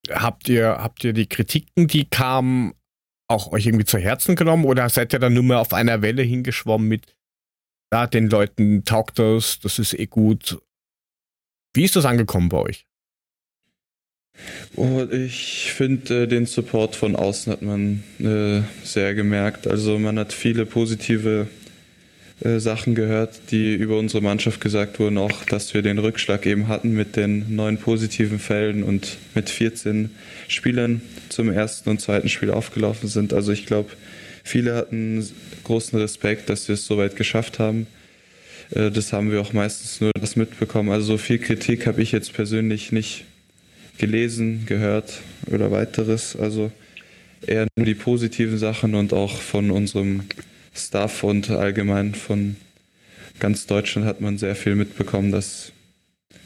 habt, ihr, habt ihr die Kritiken, die kamen, auch euch irgendwie zu Herzen genommen oder seid ihr dann nur mehr auf einer Welle hingeschwommen mit, ja, den Leuten taugt das, das ist eh gut? Wie ist das angekommen bei euch? Oh, ich finde, äh, den Support von außen hat man äh, sehr gemerkt. Also man hat viele positive äh, Sachen gehört, die über unsere Mannschaft gesagt wurden, auch dass wir den Rückschlag eben hatten mit den neun positiven Fällen und mit 14 Spielern zum ersten und zweiten Spiel aufgelaufen sind. Also ich glaube, viele hatten großen Respekt, dass wir es so weit geschafft haben. Äh, das haben wir auch meistens nur das mitbekommen. Also so viel Kritik habe ich jetzt persönlich nicht gelesen, gehört oder weiteres. Also eher nur die positiven Sachen und auch von unserem Staff und allgemein von ganz Deutschland hat man sehr viel mitbekommen, dass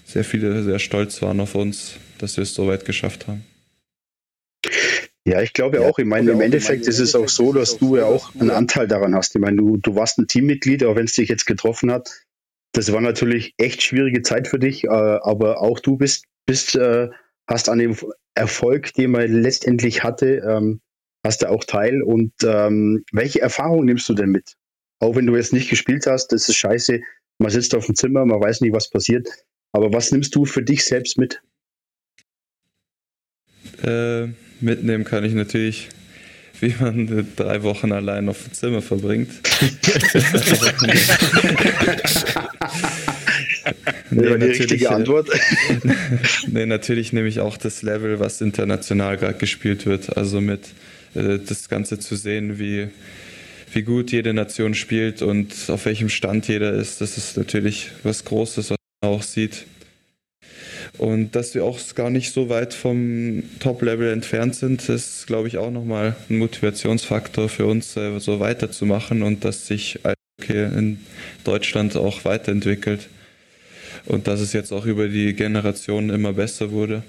sehr viele sehr stolz waren auf uns, dass wir es so weit geschafft haben. Ja, ich glaube ja, auch. Ich meine, im Endeffekt ist es auch so, dass du ja auch einen Anteil daran hast. Ich meine, du, du warst ein Teammitglied, auch wenn es dich jetzt getroffen hat. Das war natürlich echt schwierige Zeit für dich, äh, aber auch du bist, bist äh, hast an dem Erfolg, den man letztendlich hatte, ähm, hast du auch teil. Und ähm, welche Erfahrung nimmst du denn mit? Auch wenn du jetzt nicht gespielt hast, das ist scheiße. Man sitzt auf dem Zimmer, man weiß nicht, was passiert. Aber was nimmst du für dich selbst mit? Äh, mitnehmen kann ich natürlich wie man *laughs* drei Wochen allein auf dem Zimmer verbringt. *laughs* nee, die richtige Antwort. *laughs* nee, natürlich nehme ich auch das Level, was international gerade gespielt wird. Also mit äh, das Ganze zu sehen, wie, wie gut jede Nation spielt und auf welchem Stand jeder ist, das ist natürlich was Großes, was man auch sieht. Und dass wir auch gar nicht so weit vom Top-Level entfernt sind, ist, glaube ich, auch nochmal ein Motivationsfaktor für uns, äh, so weiterzumachen und dass sich in Deutschland auch weiterentwickelt. Und dass es jetzt auch über die Generationen immer besser wurde.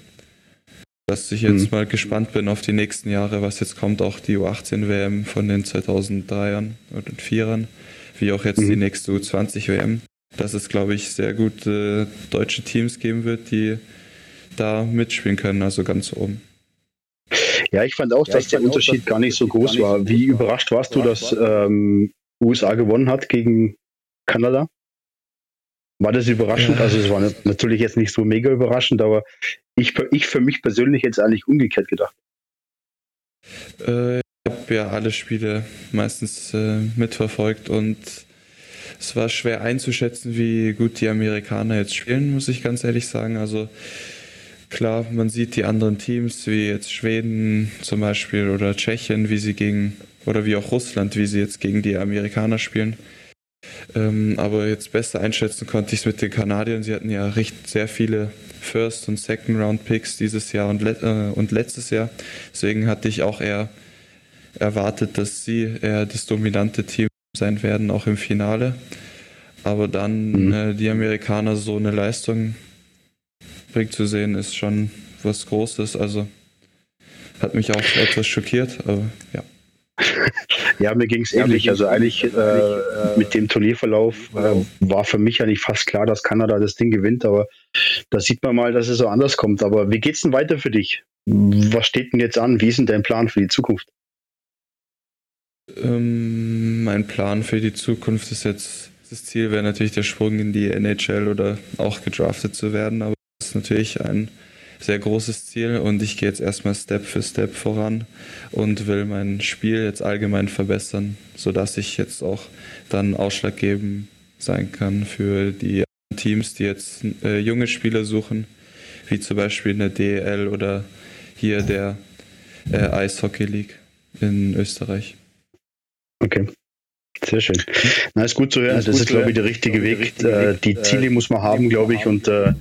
Dass ich jetzt mhm. mal gespannt bin auf die nächsten Jahre, was jetzt kommt, auch die U18-WM von den 2003ern oder 4ern, wie auch jetzt mhm. die nächste U20-WM dass es, glaube ich, sehr gute deutsche Teams geben wird, die da mitspielen können, also ganz oben. Ja, ich fand auch, ja, dass der Unterschied auch, gar nicht so groß nicht war. Wie überrascht warst du, dass ähm, USA gewonnen hat gegen Kanada? War das überraschend? Ja. Also es war natürlich jetzt nicht so mega überraschend, aber ich, ich für mich persönlich jetzt eigentlich umgekehrt gedacht. Äh, ich habe ja alle Spiele meistens äh, mitverfolgt und es war schwer einzuschätzen, wie gut die Amerikaner jetzt spielen, muss ich ganz ehrlich sagen. Also klar, man sieht die anderen Teams, wie jetzt Schweden zum Beispiel oder Tschechien, wie sie gegen, oder wie auch Russland, wie sie jetzt gegen die Amerikaner spielen. Ähm, aber jetzt besser einschätzen konnte ich es mit den Kanadiern. Sie hatten ja recht sehr viele First- und Second-Round-Picks dieses Jahr und, let äh, und letztes Jahr. Deswegen hatte ich auch eher erwartet, dass sie eher das dominante Team sein werden, auch im Finale. Aber dann mhm. äh, die Amerikaner so eine Leistung bringt zu sehen, ist schon was Großes. Also hat mich auch etwas schockiert, aber ja. *laughs* Ja, mir ging es ähnlich. Also eigentlich äh, mit dem Turnierverlauf äh, war für mich eigentlich fast klar, dass Kanada das Ding gewinnt, aber da sieht man mal, dass es so anders kommt. Aber wie geht's denn weiter für dich? Was steht denn jetzt an? Wie ist denn dein Plan für die Zukunft? Ähm, mein Plan für die Zukunft ist jetzt, das Ziel wäre natürlich der Sprung in die NHL oder auch gedraftet zu werden, aber das ist natürlich ein sehr großes Ziel und ich gehe jetzt erstmal Step für Step voran und will mein Spiel jetzt allgemein verbessern, sodass ich jetzt auch dann ausschlaggebend sein kann für die Teams, die jetzt äh, junge Spieler suchen, wie zum Beispiel in der DEL oder hier der äh, Eishockey League in Österreich. Okay. Sehr schön. Na, ist gut zu hören. Das, ist, glaube ich, der richtige Weg. Äh, die Ziele muss man haben, glaube ich. Und äh,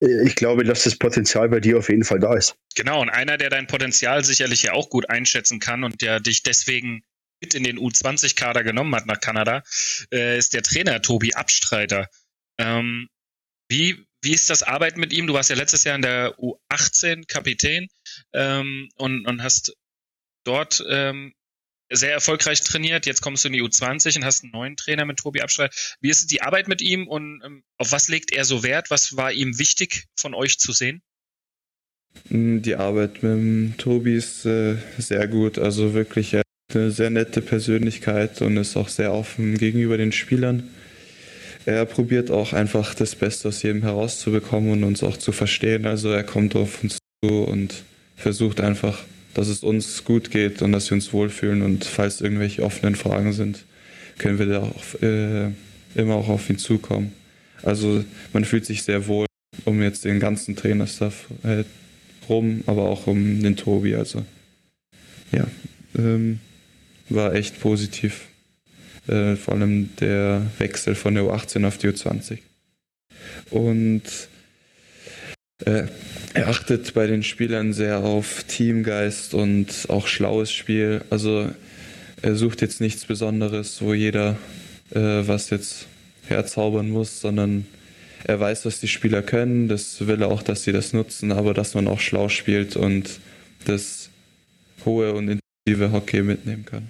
ich glaube, dass das Potenzial bei dir auf jeden Fall da ist. Genau. Und einer, der dein Potenzial sicherlich ja auch gut einschätzen kann und der dich deswegen mit in den U20-Kader genommen hat nach Kanada, äh, ist der Trainer Tobi Abstreiter. Ähm, wie, wie ist das Arbeiten mit ihm? Du warst ja letztes Jahr in der U18 Kapitän ähm, und, und hast dort ähm, sehr erfolgreich trainiert. Jetzt kommst du in die U20 und hast einen neuen Trainer mit Tobi Abstreit. Wie ist die Arbeit mit ihm und ähm, auf was legt er so Wert? Was war ihm wichtig von euch zu sehen? Mm, die Arbeit mit Tobi ist äh, sehr gut. Also wirklich eine sehr nette Persönlichkeit und ist auch sehr offen gegenüber den Spielern. Er probiert auch einfach das Beste aus jedem herauszubekommen und uns auch zu verstehen. Also er kommt auf uns zu und versucht einfach dass es uns gut geht und dass wir uns wohlfühlen. Und falls irgendwelche offenen Fragen sind, können wir da auch, äh, immer auch auf ihn zukommen. Also man fühlt sich sehr wohl um jetzt den ganzen Trainerstaff äh, rum, aber auch um den Tobi. Also ja, ähm, war echt positiv. Äh, vor allem der Wechsel von der U18 auf die U20. Und äh, er achtet bei den Spielern sehr auf Teamgeist und auch schlaues Spiel. Also er sucht jetzt nichts Besonderes, wo jeder äh, was jetzt herzaubern muss, sondern er weiß, was die Spieler können. Das will er auch, dass sie das nutzen, aber dass man auch schlau spielt und das hohe und intensive Hockey mitnehmen kann.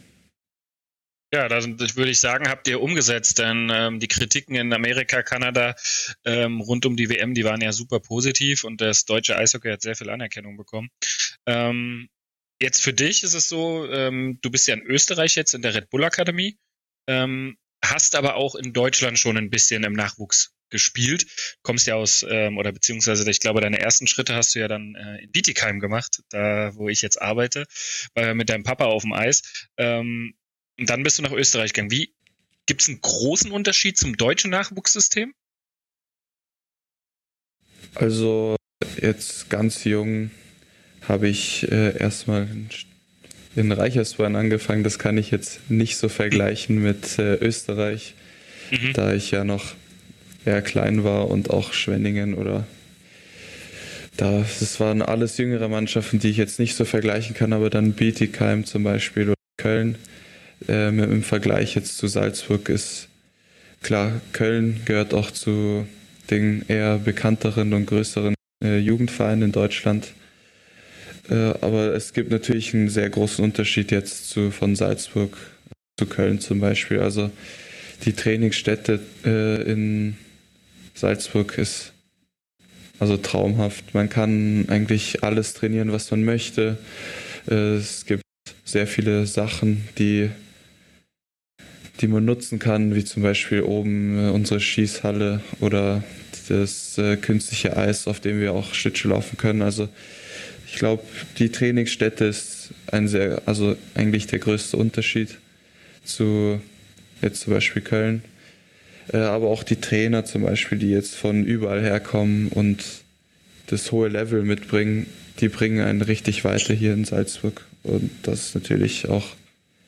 Ja, das würde ich sagen, habt ihr umgesetzt, denn ähm, die Kritiken in Amerika, Kanada ähm, rund um die WM, die waren ja super positiv und das deutsche Eishockey hat sehr viel Anerkennung bekommen. Ähm, jetzt für dich ist es so, ähm, du bist ja in Österreich jetzt in der Red Bull Akademie, ähm, hast aber auch in Deutschland schon ein bisschen im Nachwuchs gespielt. Kommst ja aus, ähm, oder beziehungsweise ich glaube, deine ersten Schritte hast du ja dann äh, in Bietigheim gemacht, da wo ich jetzt arbeite, äh, mit deinem Papa auf dem Eis. Und dann bist du nach Österreich gegangen. Wie gibt es einen großen Unterschied zum deutschen Nachwuchssystem? Also jetzt ganz jung habe ich äh, erstmal in Reichersborn angefangen. Das kann ich jetzt nicht so vergleichen mit äh, Österreich, mhm. da ich ja noch eher klein war und auch Schwenningen oder da, das waren alles jüngere Mannschaften, die ich jetzt nicht so vergleichen kann, aber dann Bietigheim zum Beispiel oder Köln äh, im Vergleich jetzt zu Salzburg ist klar, Köln gehört auch zu den eher bekannteren und größeren äh, Jugendvereinen in Deutschland. Äh, aber es gibt natürlich einen sehr großen Unterschied jetzt zu, von Salzburg zu Köln zum Beispiel. Also die Trainingsstätte äh, in Salzburg ist also traumhaft. Man kann eigentlich alles trainieren, was man möchte. Äh, es gibt sehr viele Sachen, die, die man nutzen kann, wie zum Beispiel oben äh, unsere Schießhalle oder das äh, künstliche Eis, auf dem wir auch Schlittschuh laufen können. Also ich glaube, die Trainingsstätte ist ein sehr, also eigentlich der größte Unterschied zu jetzt zum Beispiel Köln. Äh, aber auch die Trainer zum Beispiel, die jetzt von überall herkommen und das hohe Level mitbringen, die bringen einen richtig weiter hier in Salzburg. Und das ist natürlich auch,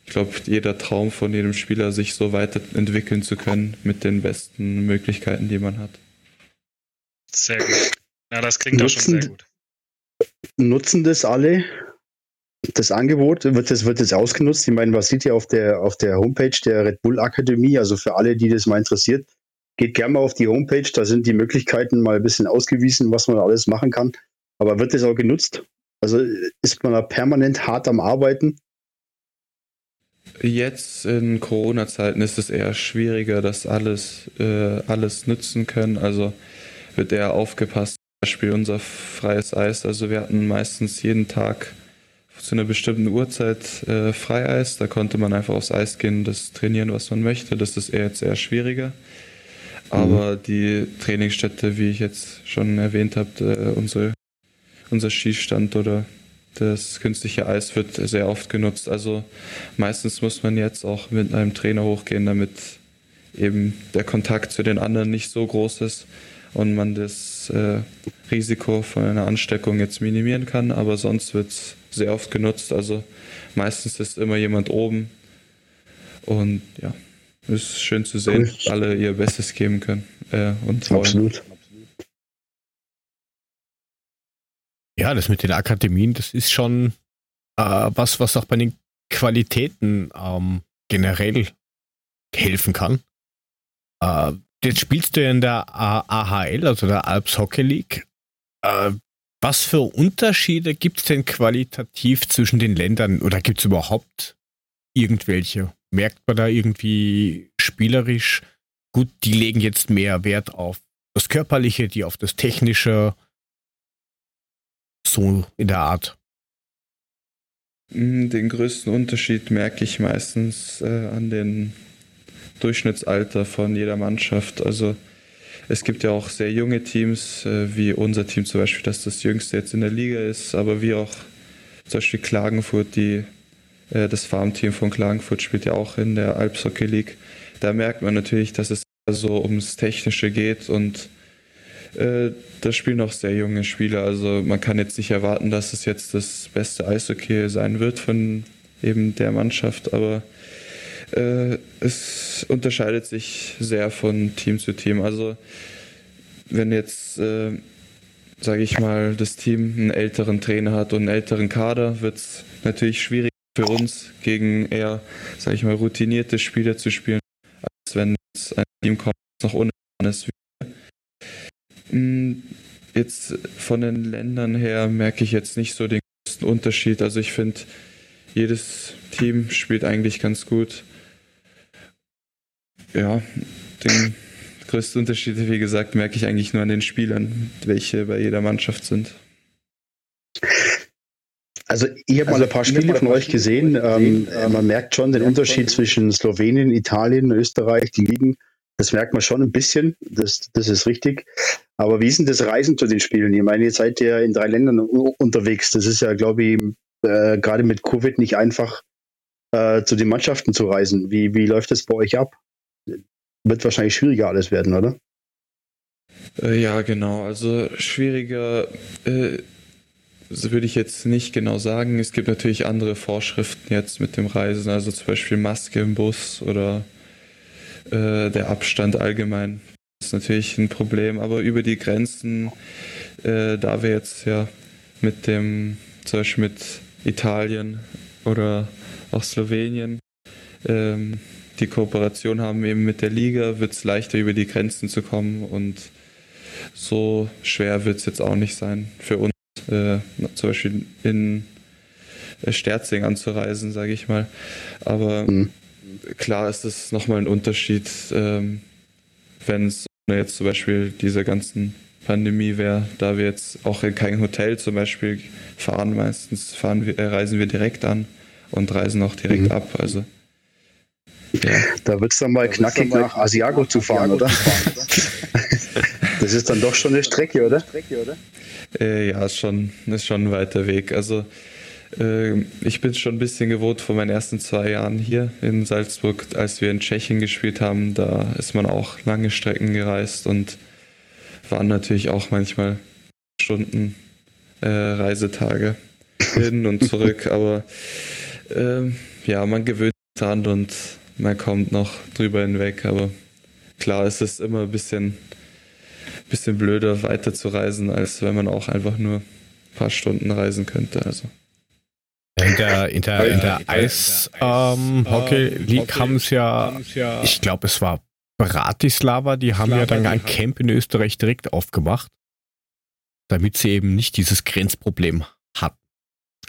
ich glaube, jeder Traum von jedem Spieler, sich so weiterentwickeln zu können mit den besten Möglichkeiten, die man hat. Sehr gut. Ja, das klingt nutzen, auch schon sehr gut. Nutzen das alle? Das Angebot, wird das, wird das ausgenutzt? Ich meine, was sieht ihr auf der, auf der Homepage der Red Bull Akademie? Also für alle, die das mal interessiert, geht gerne mal auf die Homepage, da sind die Möglichkeiten mal ein bisschen ausgewiesen, was man alles machen kann. Aber wird das auch genutzt? Also ist man da permanent hart am Arbeiten? Jetzt in Corona-Zeiten ist es eher schwieriger, dass alles, äh, alles nutzen können. Also wird eher aufgepasst. Zum Beispiel unser freies Eis. Also wir hatten meistens jeden Tag zu einer bestimmten Uhrzeit äh, Freieis. Da konnte man einfach aufs Eis gehen, das trainieren, was man möchte. Das ist eher jetzt eher schwieriger. Aber mhm. die Trainingsstätte, wie ich jetzt schon erwähnt habe, äh, unsere, unser Schießstand oder das künstliche Eis wird sehr oft genutzt. Also meistens muss man jetzt auch mit einem Trainer hochgehen, damit eben der Kontakt zu den anderen nicht so groß ist und man das äh, Risiko von einer Ansteckung jetzt minimieren kann. Aber sonst wird es sehr oft genutzt. Also meistens ist immer jemand oben. Und ja, es ist schön zu sehen, dass alle ihr Bestes geben können. Äh, und Absolut. Ja, das mit den Akademien, das ist schon äh, was, was auch bei den Qualitäten ähm, generell helfen kann. Äh, Jetzt spielst du ja in der AHL, also der Alps Hockey League. Äh, was für Unterschiede gibt es denn qualitativ zwischen den Ländern oder gibt es überhaupt irgendwelche? Merkt man da irgendwie spielerisch, gut, die legen jetzt mehr Wert auf das Körperliche, die auf das Technische, so in der Art? Hm, den größten Unterschied merke ich meistens äh, an den Durchschnittsalter von jeder Mannschaft. Also es gibt ja auch sehr junge Teams, äh, wie unser Team zum Beispiel, das das jüngste jetzt in der Liga ist, aber wie auch zum Beispiel Klagenfurt, die, äh, das Farmteam von Klagenfurt spielt ja auch in der Alps Hockey League. Da merkt man natürlich, dass es so ums Technische geht und äh, da spielen auch sehr junge Spieler. Also man kann jetzt nicht erwarten, dass es jetzt das beste Eishockey sein wird von eben der Mannschaft, aber äh, es unterscheidet sich sehr von Team zu Team. Also wenn jetzt, äh, sage ich mal, das Team einen älteren Trainer hat und einen älteren Kader, wird es natürlich schwierig für uns gegen eher, sage ich mal, routinierte Spieler zu spielen, als wenn es ein Team kommt, das noch unerfahren ist. Hm, jetzt von den Ländern her merke ich jetzt nicht so den größten Unterschied. Also ich finde, jedes Team spielt eigentlich ganz gut ja, den größten Unterschied, wie gesagt, merke ich eigentlich nur an den Spielern, welche bei jeder Mannschaft sind. Also ich habe also, mal ein paar Spiele von euch gesehen. Ähm, man merkt schon den Unterschied zwischen Slowenien, Italien, Österreich, die Ligen. Das merkt man schon ein bisschen, das, das ist richtig. Aber wie ist denn das Reisen zu den Spielen? Ich meine, ihr seid ja in drei Ländern unterwegs. Das ist ja, glaube ich, äh, gerade mit Covid nicht einfach, äh, zu den Mannschaften zu reisen. Wie, wie läuft das bei euch ab? Wird wahrscheinlich schwieriger alles werden, oder? Äh, ja, genau. Also schwieriger äh, würde ich jetzt nicht genau sagen. Es gibt natürlich andere Vorschriften jetzt mit dem Reisen, also zum Beispiel Maske im Bus oder äh, der Abstand allgemein. Das ist natürlich ein Problem, aber über die Grenzen, äh, da wir jetzt ja mit dem, zum Beispiel mit Italien oder auch Slowenien, ähm, die Kooperation haben eben mit der Liga, wird es leichter über die Grenzen zu kommen und so schwer wird es jetzt auch nicht sein für uns, äh, zum Beispiel in äh, Sterzing anzureisen, sage ich mal. Aber mhm. klar ist es nochmal ein Unterschied, ähm, wenn es jetzt zum Beispiel diese ganzen Pandemie wäre, da wir jetzt auch in kein Hotel zum Beispiel fahren, meistens fahren wir, äh, reisen wir direkt an und reisen auch direkt mhm. ab. Also ja. Da wird es dann mal da knackig dann mal nach Asiago zu fahren, oder? *laughs* das ist dann doch schon eine Strecke, oder? Äh, ja, ist schon, ist schon ein weiter Weg. Also ich bin schon ein bisschen gewohnt von meinen ersten zwei Jahren hier in Salzburg, als wir in Tschechien gespielt haben. Da ist man auch lange Strecken gereist und waren natürlich auch manchmal Stunden äh, Reisetage *laughs* hin und zurück. Aber ähm, ja, man gewöhnt sich dran und man kommt noch drüber hinweg, aber klar, es ist immer ein bisschen, bisschen blöder weiter zu reisen, als wenn man auch einfach nur ein paar Stunden reisen könnte. Also. In der, in der, in der Eis-Hockey-League ähm, haben es ja, ich glaube, es war Bratislava, die haben ja dann ein Camp in Österreich direkt aufgemacht, damit sie eben nicht dieses Grenzproblem hatten.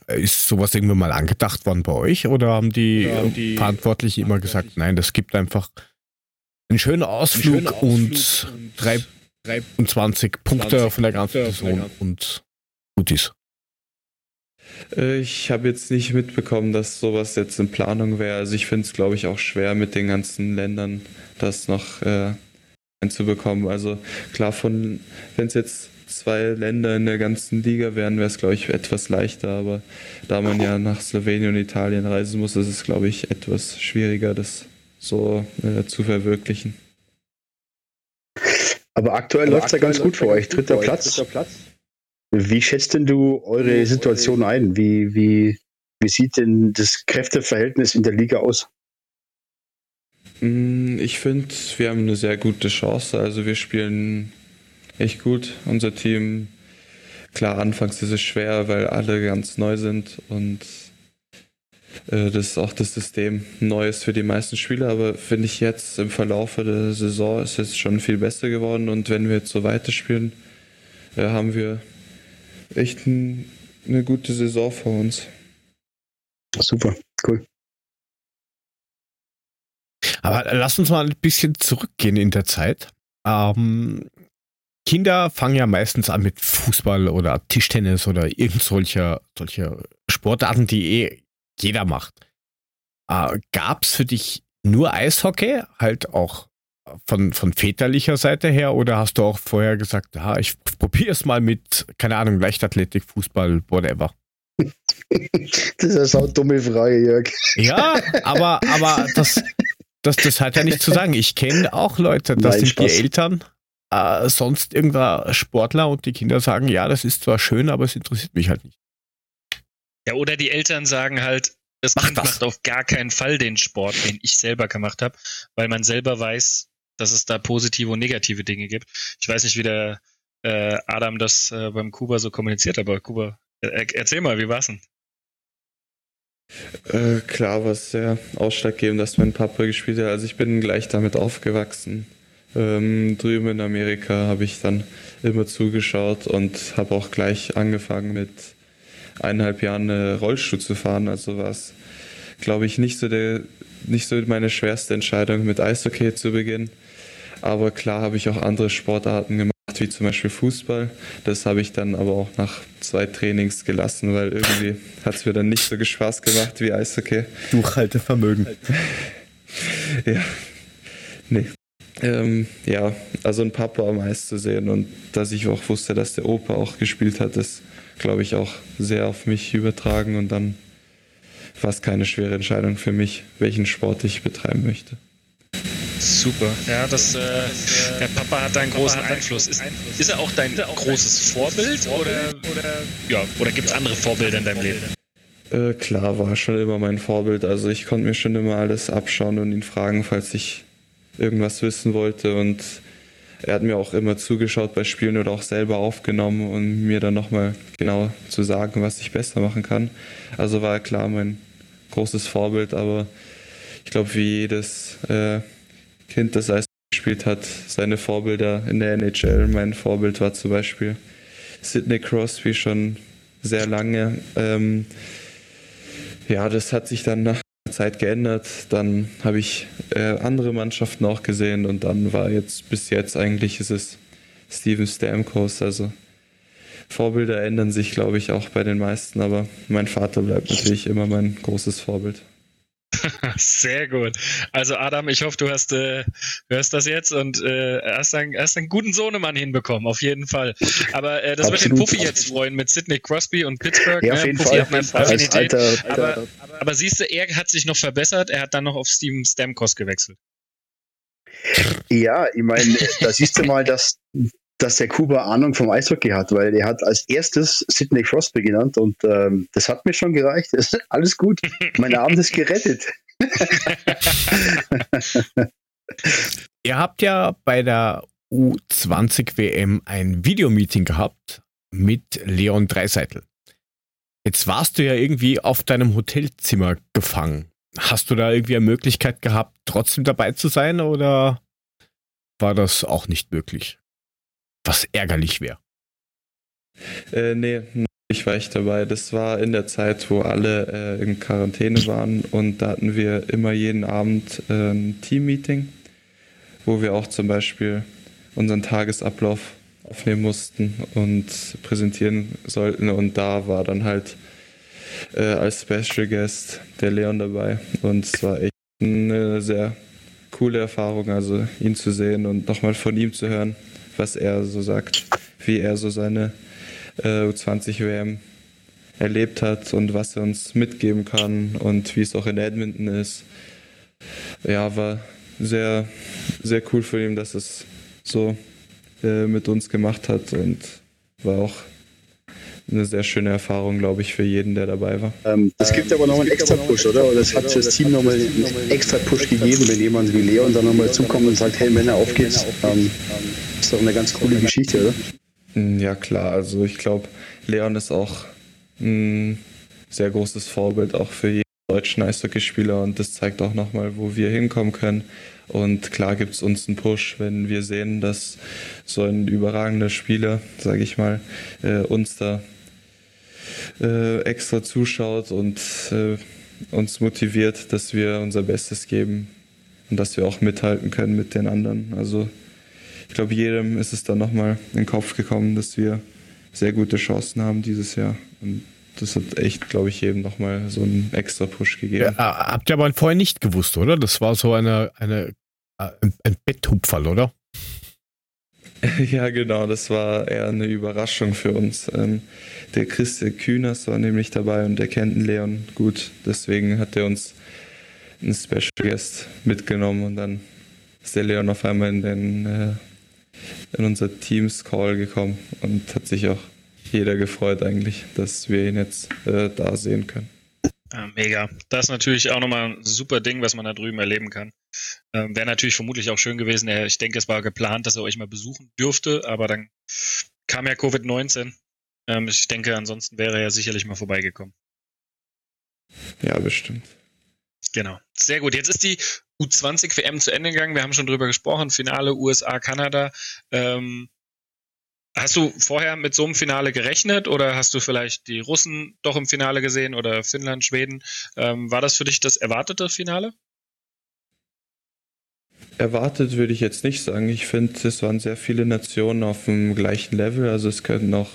Ist sowas irgendwann mal angedacht worden bei euch oder haben die, ja, die Verantwortlichen immer gesagt, nein, das gibt einfach einen schönen Ausflug, einen schönen Ausflug und, und 23 Punkte von der ganzen Saison und gut ist. Äh, ich habe jetzt nicht mitbekommen, dass sowas jetzt in Planung wäre. Also ich finde es, glaube ich, auch schwer mit den ganzen Ländern das noch äh, einzubekommen. Also klar, von wenn es jetzt zwei Länder in der ganzen Liga wären, wäre es, glaube ich, etwas leichter. Aber da man ja nach Slowenien und Italien reisen muss, ist es, glaube ich, etwas schwieriger, das so äh, zu verwirklichen. Aber aktuell läuft es ja ganz gut für euch. Dritter Platz. Dritter Platz. Wie schätzt denn du eure Situation ein? Wie, wie, wie sieht denn das Kräfteverhältnis in der Liga aus? Mm, ich finde, wir haben eine sehr gute Chance. Also wir spielen echt gut. Unser Team, klar, anfangs ist es schwer, weil alle ganz neu sind und äh, das ist auch das System neu ist für die meisten Spieler. Aber finde ich jetzt im Verlauf der Saison ist es schon viel besser geworden und wenn wir jetzt so weiterspielen, äh, haben wir echt ein, eine gute Saison vor uns. Super, cool. Aber lass uns mal ein bisschen zurückgehen in der Zeit. Ähm, Kinder fangen ja meistens an mit Fußball oder Tischtennis oder irgend solcher, solcher Sportarten, die eh jeder macht. Äh, Gab es für dich nur Eishockey, halt auch von, von väterlicher Seite her, oder hast du auch vorher gesagt, ja, ich probiere es mal mit, keine Ahnung, Leichtathletik, Fußball, whatever? *laughs* Das ist eine dumme Frage, Jörg. Ja, aber, aber das, das, das hat ja nichts zu sagen. Ich kenne auch Leute, das Nein, sind Spaß. die Eltern, äh, sonst irgendein Sportler und die Kinder sagen, ja, das ist zwar schön, aber es interessiert mich halt nicht. Ja, oder die Eltern sagen halt, das Kind das. macht auf gar keinen Fall den Sport, den ich selber gemacht habe, weil man selber weiß, dass es da positive und negative Dinge gibt. Ich weiß nicht, wie der äh, Adam das äh, beim Kuba so kommuniziert, aber Kuba, äh, erzähl mal, wie war's denn? Äh, klar war es sehr ausschlaggebend, dass mein Papa gespielt hat. Also ich bin gleich damit aufgewachsen. Ähm, drüben in Amerika habe ich dann immer zugeschaut und habe auch gleich angefangen mit eineinhalb Jahren eine Rollstuhl zu fahren. Also war es, glaube ich, nicht so, der, nicht so meine schwerste Entscheidung, mit Eishockey zu beginnen. Aber klar habe ich auch andere Sportarten gemacht, wie zum Beispiel Fußball. Das habe ich dann aber auch nach zwei Trainings gelassen, weil irgendwie hat es mir dann nicht so Spaß gemacht wie Eishockey. Durchhaltevermögen. *laughs* ja. Nee. Ähm, ja, also ein Papa am Eis zu sehen und dass ich auch wusste, dass der Opa auch gespielt hat, das glaube ich auch sehr auf mich übertragen und dann war es keine schwere Entscheidung für mich, welchen Sport ich betreiben möchte. Super. Ja, das, äh, der Papa hat da einen großen Einfluss. Ist, ist er auch dein großes Vorbild oder, oder, ja, oder gibt es andere Vorbilder in deinem Leben? Äh, klar, war schon immer mein Vorbild. Also ich konnte mir schon immer alles abschauen und ihn fragen, falls ich irgendwas wissen wollte. Und er hat mir auch immer zugeschaut bei Spielen oder auch selber aufgenommen und um mir dann nochmal genau zu sagen, was ich besser machen kann. Also war er klar mein großes Vorbild, aber ich glaube, wie jedes äh, Kind, das Eis gespielt hat, seine Vorbilder in der NHL. Mein Vorbild war zum Beispiel Sidney Crosby schon sehr lange. Ähm, ja, das hat sich dann nach der Zeit geändert. Dann habe ich äh, andere Mannschaften auch gesehen und dann war jetzt bis jetzt eigentlich ist es Steven Stamkos. Also Vorbilder ändern sich, glaube ich, auch bei den meisten, aber mein Vater bleibt natürlich immer mein großes Vorbild. Sehr gut. Also Adam, ich hoffe, du hast äh, hörst das jetzt und äh, hast, einen, hast einen guten Sohnemann hinbekommen, auf jeden Fall. Aber äh, das Absolut. wird den Puffi jetzt freuen mit Sidney Crosby und Pittsburgh. Ja, auf ne? jeden Puffi Fall. Hat Affinität. Alter, Alter, aber, aber siehst du, er hat sich noch verbessert. Er hat dann noch auf Steven Stamkos gewechselt. Ja, ich meine, da siehst du mal, dass dass der Kuba Ahnung vom Eishockey hat, weil er hat als erstes Sidney Crosby genannt und ähm, das hat mir schon gereicht. alles gut. *laughs* Mein Abend ist gerettet. *laughs* Ihr habt ja bei der U20 WM ein Videomeeting gehabt mit Leon Dreiseitel. Jetzt warst du ja irgendwie auf deinem Hotelzimmer gefangen. Hast du da irgendwie eine Möglichkeit gehabt, trotzdem dabei zu sein oder war das auch nicht möglich? Was ärgerlich wäre. Äh, nee, ich war echt dabei. Das war in der Zeit, wo alle äh, in Quarantäne waren und da hatten wir immer jeden Abend äh, ein Team-Meeting, wo wir auch zum Beispiel unseren Tagesablauf aufnehmen mussten und präsentieren sollten und da war dann halt äh, als Special Guest der Leon dabei und es war echt eine sehr coole Erfahrung, also ihn zu sehen und nochmal von ihm zu hören, was er so sagt, wie er so seine äh, U20-WM erlebt hat und was er uns mitgeben kann und wie es auch in Edmonton ist. Ja, war sehr, sehr cool für ihn, dass es so äh, mit uns gemacht hat und war auch eine sehr schöne Erfahrung, glaube ich, für jeden, der dabei war. Ähm, das gibt aber noch einen extra Push, oder? Oder das hat das Team nochmal einen extra Push gegeben, wenn jemand wie Leon dann nochmal zukommt und sagt, hey Männer, auf geht's. Ähm, ist doch eine ganz coole Geschichte, oder? Mm, ja, klar. Also ich glaube, Leon ist auch ein sehr großes Vorbild auch für jeden deutschen Eishockeyspieler und das zeigt auch nochmal, wo wir hinkommen können. Und klar gibt es uns einen Push, wenn wir sehen, dass so ein überragender Spieler, sage ich mal, äh, uns da äh, extra zuschaut und äh, uns motiviert, dass wir unser Bestes geben und dass wir auch mithalten können mit den anderen. Also ich glaube, jedem ist es dann nochmal in den Kopf gekommen, dass wir sehr gute Chancen haben dieses Jahr. Und das hat echt, glaube ich, jedem nochmal so einen extra Push gegeben. Ja, habt ihr aber vorher nicht gewusst, oder? Das war so eine, eine äh, ein Betthupferl, oder? *laughs* Ja, genau, das war eher eine Überraschung für uns. Ähm, der Christian Kühners war nämlich dabei und der kennt den Leon gut. Deswegen hat er uns einen Special Guest mitgenommen und dann ist der Leon auf einmal in, den, äh, in unser Teams Call gekommen und hat sich auch jeder gefreut eigentlich, dass wir ihn jetzt äh, da sehen können. Ja, mega. Das ist natürlich auch nochmal ein super Ding, was man da drüben erleben kann. Ähm, Wäre natürlich vermutlich auch schön gewesen. Ich denke, es war geplant, dass er euch mal besuchen dürfte, aber dann kam ja Covid-19. Ähm, ich denke, ansonsten wäre er ja sicherlich mal vorbeigekommen. Ja, bestimmt. Genau. Sehr gut. Jetzt ist die U20 WM zu Ende gegangen. Wir haben schon drüber gesprochen. Finale USA, Kanada. Ähm, hast du vorher mit so einem Finale gerechnet oder hast du vielleicht die Russen doch im Finale gesehen oder Finnland, Schweden? Ähm, war das für dich das erwartete Finale? Erwartet würde ich jetzt nicht sagen. Ich finde, es waren sehr viele Nationen auf dem gleichen Level. Also es könnten noch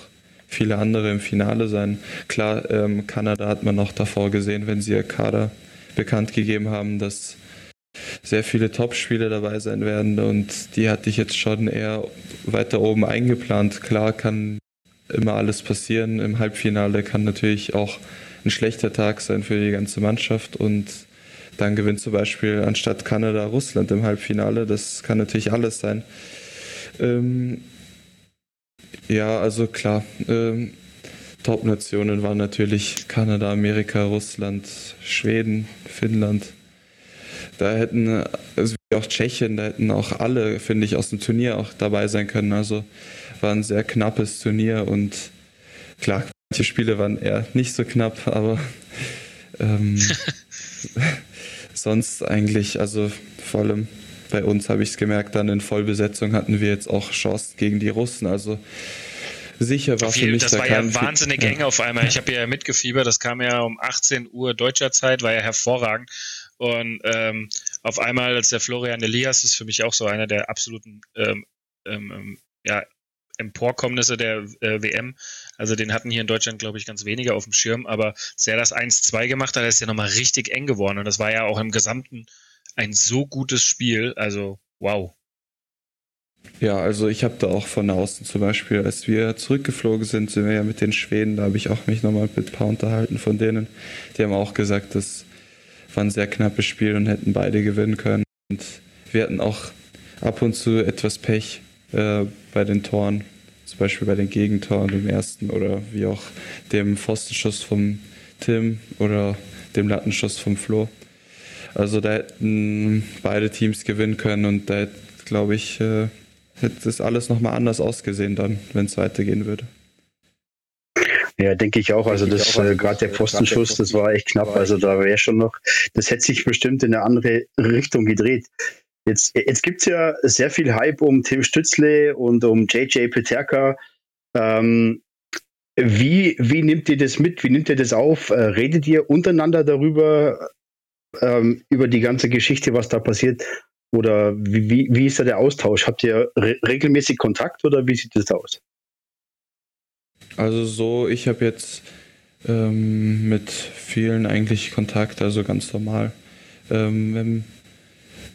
viele andere im Finale sein. Klar, ähm, Kanada hat man noch davor gesehen, wenn sie ihr Kader bekannt gegeben haben, dass sehr viele Top-Spiele dabei sein werden und die hatte ich jetzt schon eher weiter oben eingeplant. Klar kann immer alles passieren. Im Halbfinale kann natürlich auch ein schlechter Tag sein für die ganze Mannschaft und dann gewinnt zum Beispiel anstatt Kanada Russland im Halbfinale. Das kann natürlich alles sein. Ähm, ja, also klar. Ähm, Top-Nationen waren natürlich Kanada, Amerika, Russland, Schweden, Finnland. Da hätten, also wie auch Tschechien, da hätten auch alle, finde ich, aus dem Turnier auch dabei sein können. Also war ein sehr knappes Turnier und klar, manche Spiele waren eher nicht so knapp, aber ähm, *laughs* sonst eigentlich, also vor allem bei uns habe ich es gemerkt, dann in Vollbesetzung hatten wir jetzt auch Chancen gegen die Russen. Also sicher war für mich Das da war ja wahnsinnig eng auf einmal. Ich habe ja mitgefiebert, das kam ja um 18 Uhr deutscher Zeit, war ja hervorragend. Und ähm, auf einmal, als der Florian Elias ist für mich auch so einer der absoluten ähm, ähm, ähm ja, Emporkommnisse der äh, WM. Also den hatten hier in Deutschland, glaube ich, ganz wenige auf dem Schirm, aber als er das 1-2 gemacht hat, ist ja nochmal richtig eng geworden. Und das war ja auch im Gesamten ein so gutes Spiel. Also, wow. Ja, also ich habe da auch von außen zum Beispiel, als wir zurückgeflogen sind, sind wir ja mit den Schweden, da habe ich auch mich nochmal mit ein paar unterhalten von denen. Die haben auch gesagt, das war ein sehr knappes Spiel und hätten beide gewinnen können. Und wir hatten auch ab und zu etwas Pech äh, bei den Toren, zum Beispiel bei den Gegentoren im ersten oder wie auch dem Pfostenschuss vom Tim oder dem Lattenschuss vom Flo. Also da hätten beide Teams gewinnen können und da hätte, glaube ich, äh, hätte das alles nochmal anders ausgesehen dann, wenn es weitergehen würde. Ja, denke ich auch. Also das äh, gerade der Pfostenschuss, das war echt knapp. Also da wäre schon noch, das hätte sich bestimmt in eine andere Richtung gedreht. Jetzt, jetzt gibt es ja sehr viel Hype um Tim Stützle und um JJ Peterka. Ähm, wie, wie nimmt ihr das mit? Wie nimmt ihr das auf? Äh, redet ihr untereinander darüber, ähm, über die ganze Geschichte, was da passiert? Oder wie, wie, wie ist da der Austausch? Habt ihr re regelmäßig Kontakt oder wie sieht das aus? Also so, ich habe jetzt ähm, mit vielen eigentlich Kontakt, also ganz normal. Ähm,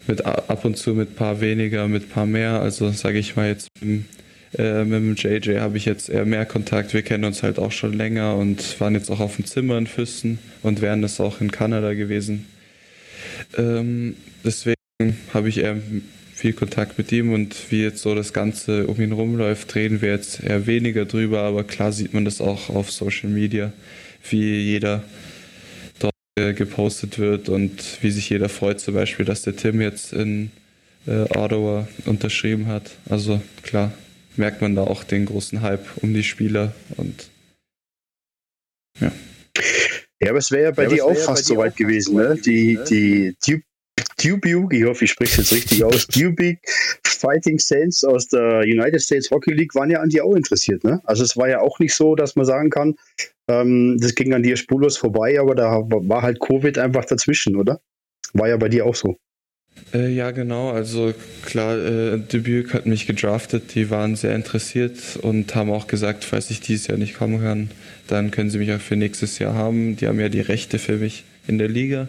mit ab und zu mit paar weniger, mit paar mehr. Also sage ich mal jetzt äh, mit dem JJ habe ich jetzt eher mehr Kontakt. Wir kennen uns halt auch schon länger und waren jetzt auch auf dem Zimmer in Füssen und wären das auch in Kanada gewesen. Ähm, deswegen habe ich eher viel Kontakt mit ihm und wie jetzt so das Ganze um ihn rumläuft, reden wir jetzt eher weniger drüber, aber klar sieht man das auch auf Social Media, wie jeder äh, gepostet wird und wie sich jeder freut, zum Beispiel, dass der Tim jetzt in äh, Ottawa unterschrieben hat. Also klar, merkt man da auch den großen Hype um die Spieler und ja. Ja, aber es wäre ja bei ja, dir auch fast so weit gewesen, ne? Die, die, die Dubuque, ich hoffe, ich spreche es jetzt richtig aus, *laughs* Dubuque Fighting Saints aus der United States Hockey League waren ja an dir auch interessiert. Ne? Also es war ja auch nicht so, dass man sagen kann, ähm, das ging an dir spurlos vorbei, aber da war halt Covid einfach dazwischen, oder? War ja bei dir auch so. Äh, ja, genau. Also klar, äh, Dubuque hat mich gedraftet. Die waren sehr interessiert und haben auch gesagt, falls ich dieses Jahr nicht kommen kann, dann können sie mich auch für nächstes Jahr haben. Die haben ja die Rechte für mich in der Liga.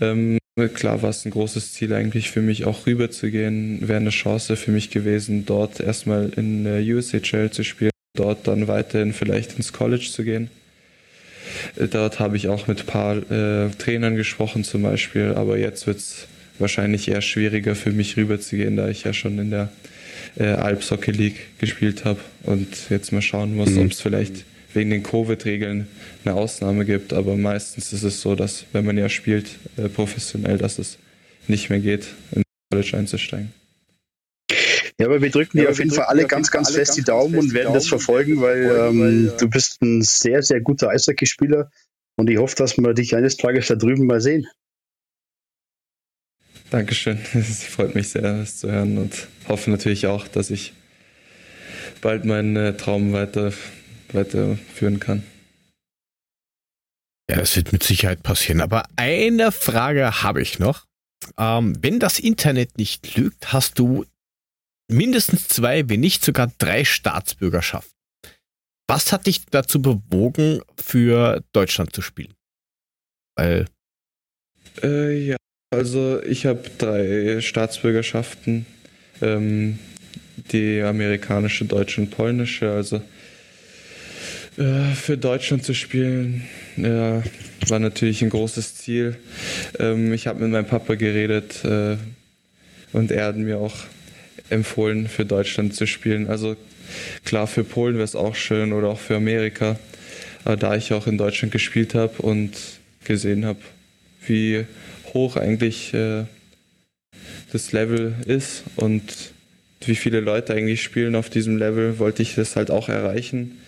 Ähm, Klar war es ein großes Ziel eigentlich für mich auch rüber zu gehen. Wäre eine Chance für mich gewesen, dort erstmal in der USHL zu spielen, dort dann weiterhin vielleicht ins College zu gehen. Dort habe ich auch mit ein paar äh, Trainern gesprochen zum Beispiel, aber jetzt wird es wahrscheinlich eher schwieriger für mich rüber zu gehen, da ich ja schon in der äh, Alps Hockey League gespielt habe und jetzt mal schauen muss, mhm. ob es vielleicht wegen den Covid-Regeln eine Ausnahme gibt. Aber meistens ist es so, dass wenn man ja spielt äh, professionell, dass es nicht mehr geht, in College einzusteigen. Ja, aber wir drücken ja, dir auf jeden Fall alle ganz, ganz fest die Daumen und werden das verfolgen, weil ähm, du bist ein sehr, sehr guter Eishockeyspieler und ich hoffe, dass wir dich eines Tages da drüben mal sehen. Dankeschön. *laughs* Es freut mich sehr, das zu hören und hoffe natürlich auch, dass ich bald meinen Traum weiter weiterführen kann. Ja, das wird mit Sicherheit passieren. Aber eine Frage habe ich noch. Ähm, wenn das Internet nicht lügt, hast du mindestens zwei, wenn nicht sogar drei Staatsbürgerschaften. Was hat dich dazu bewogen, für Deutschland zu spielen? Weil. Äh, ja, Also ich habe drei Staatsbürgerschaften, ähm, die amerikanische, deutsche und polnische. Also äh, für Deutschland zu spielen ja, war natürlich ein großes Ziel. Ähm, ich habe mit meinem Papa geredet äh, und er hat mir auch empfohlen, für Deutschland zu spielen. Also klar, für Polen wäre es auch schön oder auch für Amerika. Aber da ich auch in Deutschland gespielt habe und gesehen habe, wie hoch eigentlich äh, das Level ist und wie viele Leute eigentlich spielen auf diesem Level, wollte ich das halt auch erreichen.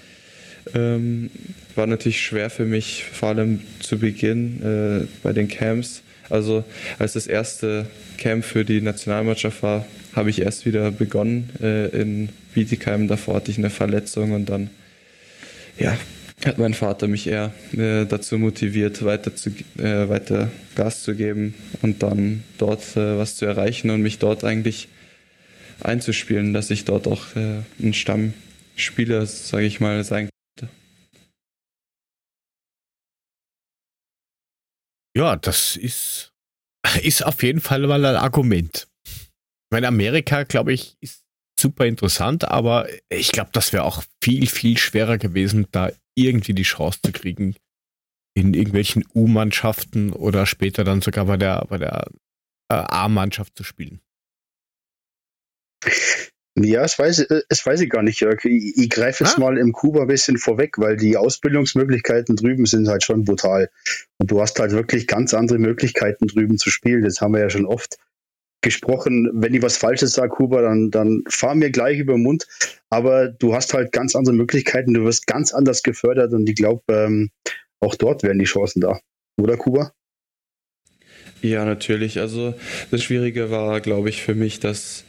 Ähm, war natürlich schwer für mich, vor allem zu Beginn äh, bei den Camps. Also als das erste Camp für die Nationalmannschaft war, habe ich erst wieder begonnen äh, in Bietigheim. Davor hatte ich eine Verletzung und dann ja, hat mein Vater mich eher äh, dazu motiviert, weiter, zu, äh, weiter Gas zu geben und dann dort äh, was zu erreichen und mich dort eigentlich einzuspielen, dass ich dort auch äh, ein Stammspieler, sage ich mal, sein Ja, das ist, ist auf jeden Fall mal ein Argument. Ich meine, Amerika, glaube ich, ist super interessant, aber ich glaube, das wäre auch viel, viel schwerer gewesen, da irgendwie die Chance zu kriegen, in irgendwelchen U-Mannschaften oder später dann sogar bei der, bei der äh, A-Mannschaft zu spielen. Ja, das weiß, das weiß ich gar nicht, Jörg. Ich, ich greife jetzt ah? mal im Kuba ein bisschen vorweg, weil die Ausbildungsmöglichkeiten drüben sind halt schon brutal. Und du hast halt wirklich ganz andere Möglichkeiten drüben zu spielen. Das haben wir ja schon oft gesprochen. Wenn ich was Falsches sage, Kuba, dann, dann fahr mir gleich über den Mund. Aber du hast halt ganz andere Möglichkeiten. Du wirst ganz anders gefördert und ich glaube, ähm, auch dort wären die Chancen da. Oder, Kuba? Ja, natürlich. Also das Schwierige war, glaube ich, für mich, dass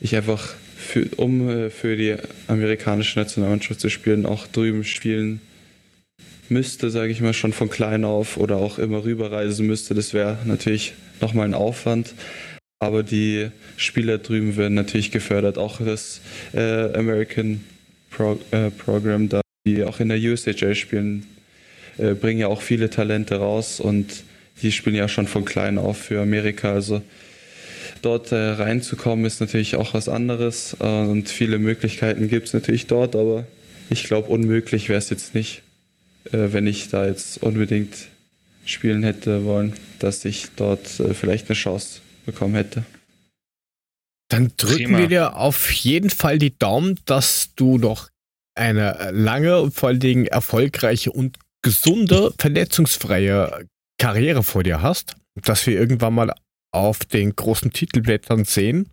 ich einfach, für, um äh, für die amerikanische Nationalmannschaft zu spielen, auch drüben spielen müsste, sage ich mal, schon von klein auf oder auch immer rüberreisen müsste. Das wäre natürlich nochmal ein Aufwand. Aber die Spieler drüben werden natürlich gefördert. Auch das äh, American Pro äh, Program, da die auch in der USHL spielen, äh, bringen ja auch viele Talente raus und die spielen ja schon von klein auf für Amerika. Also dort äh, reinzukommen ist natürlich auch was anderes äh, und viele Möglichkeiten gibt es natürlich dort, aber ich glaube, unmöglich wäre es jetzt nicht, äh, wenn ich da jetzt unbedingt spielen hätte wollen, dass ich dort vielleicht eine Chance bekommen hätte. Dann drücken Prima. wir dir auf jeden Fall die Daumen, dass du noch eine lange und vor allen Dingen erfolgreiche und gesunde, verletzungsfreie Karriere vor dir hast. Dass wir irgendwann mal auf den großen Titelblättern sehen,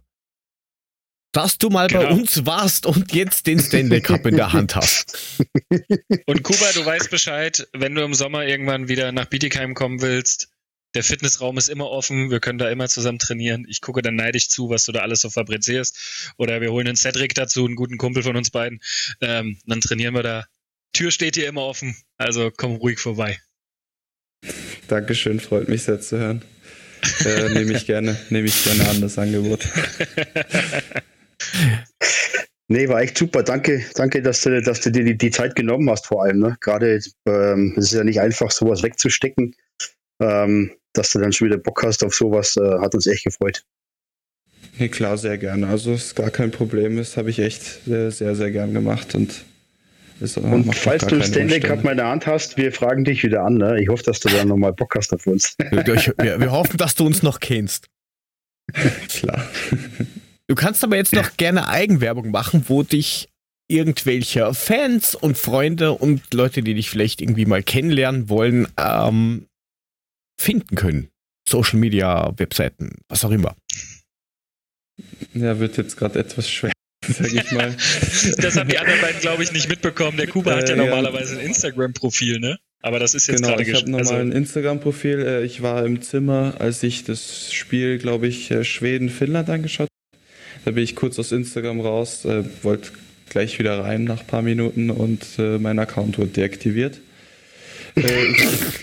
dass du mal genau. bei uns warst und jetzt den Stanley Cup in der Hand hast. *laughs* Und Kuba, du weißt Bescheid, wenn du im Sommer irgendwann wieder nach Bietigheim kommen willst, der Fitnessraum ist immer offen, wir können da immer zusammen trainieren. Ich gucke dann neidisch zu, was du da alles so fabrizierst. Oder wir holen einen Cedric dazu, einen guten Kumpel von uns beiden. Ähm, dann trainieren wir da. Tür steht hier immer offen, also komm ruhig vorbei. Dankeschön, freut mich sehr zu hören. Äh, nehme ich gerne, nehme ich gerne an, das Angebot. *laughs* Nee, war echt super. Danke, danke, dass du, dass du dir die, die Zeit genommen hast, vor allem. Ne? Gerade ähm, es ist ja nicht einfach, sowas wegzustecken. Ähm, dass du dann schon wieder Bock hast auf sowas, äh, hat uns echt gefreut. Nee, klar, sehr gerne. Also ist gar kein Problem. Das habe ich echt sehr, sehr, sehr gern gemacht und und falls du Stanley Cup mal in der Hand hast, wir fragen dich wieder an. Ne? Ich hoffe, dass du dann nochmal Bock hast auf uns. *laughs* wir, wir, hoffen, dass du uns noch kennst. *laughs* Klar. Du kannst aber jetzt noch gerne Eigenwerbung machen, wo dich irgendwelche Fans und Freunde und Leute, die dich vielleicht irgendwie mal kennenlernen wollen, ähm, finden können. Social Media, Webseiten, was auch immer. Ja, wird jetzt gerade etwas schwer, sag ich mal. *laughs* das haben die anderen beiden, glaube ich, nicht mitbekommen. Der Kuba äh, hat ja, ja normalerweise ein Instagram-Profil, ne? Aber das ist jetzt genau, gerade ich habe nochmal also ein Instagram-Profil. Äh, ich war im Zimmer, als ich das Spiel, glaube ich, äh, Schweden-Finnland angeschaut habe. Da bin ich kurz aus Instagram raus, äh, wollte gleich wieder rein nach ein paar Minuten und mein Account wurde deaktiviert. Äh,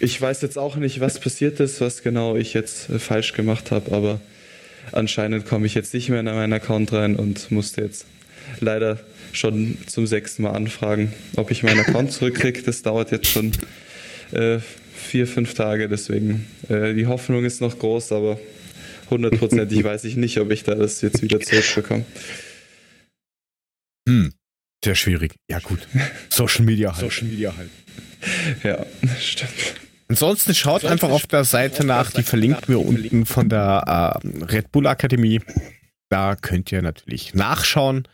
ich weiß jetzt auch nicht, was passiert ist, was genau ich jetzt äh, falsch gemacht habe, aber anscheinend komme ich jetzt nicht mehr in meinen Account rein und musste jetzt leider schon zum sechsten Mal anfragen, ob ich meinen Account zurückkriege. Das dauert jetzt schon äh, vier, fünf Tage, deswegen äh, die Hoffnung ist noch groß, aber hundertprozentig *laughs* weiß ich nicht, ob ich da das jetzt wieder zurückbekomme. Hm, sehr schwierig. Ja gut. Social Media halt. Social Media halt. Ja, stimmt. Ansonsten schaut Ansonsten einfach auf der Seite nach, die verlinkt mir unten von der äh, Red Bull Akademie. Da könnt ihr natürlich nachschauen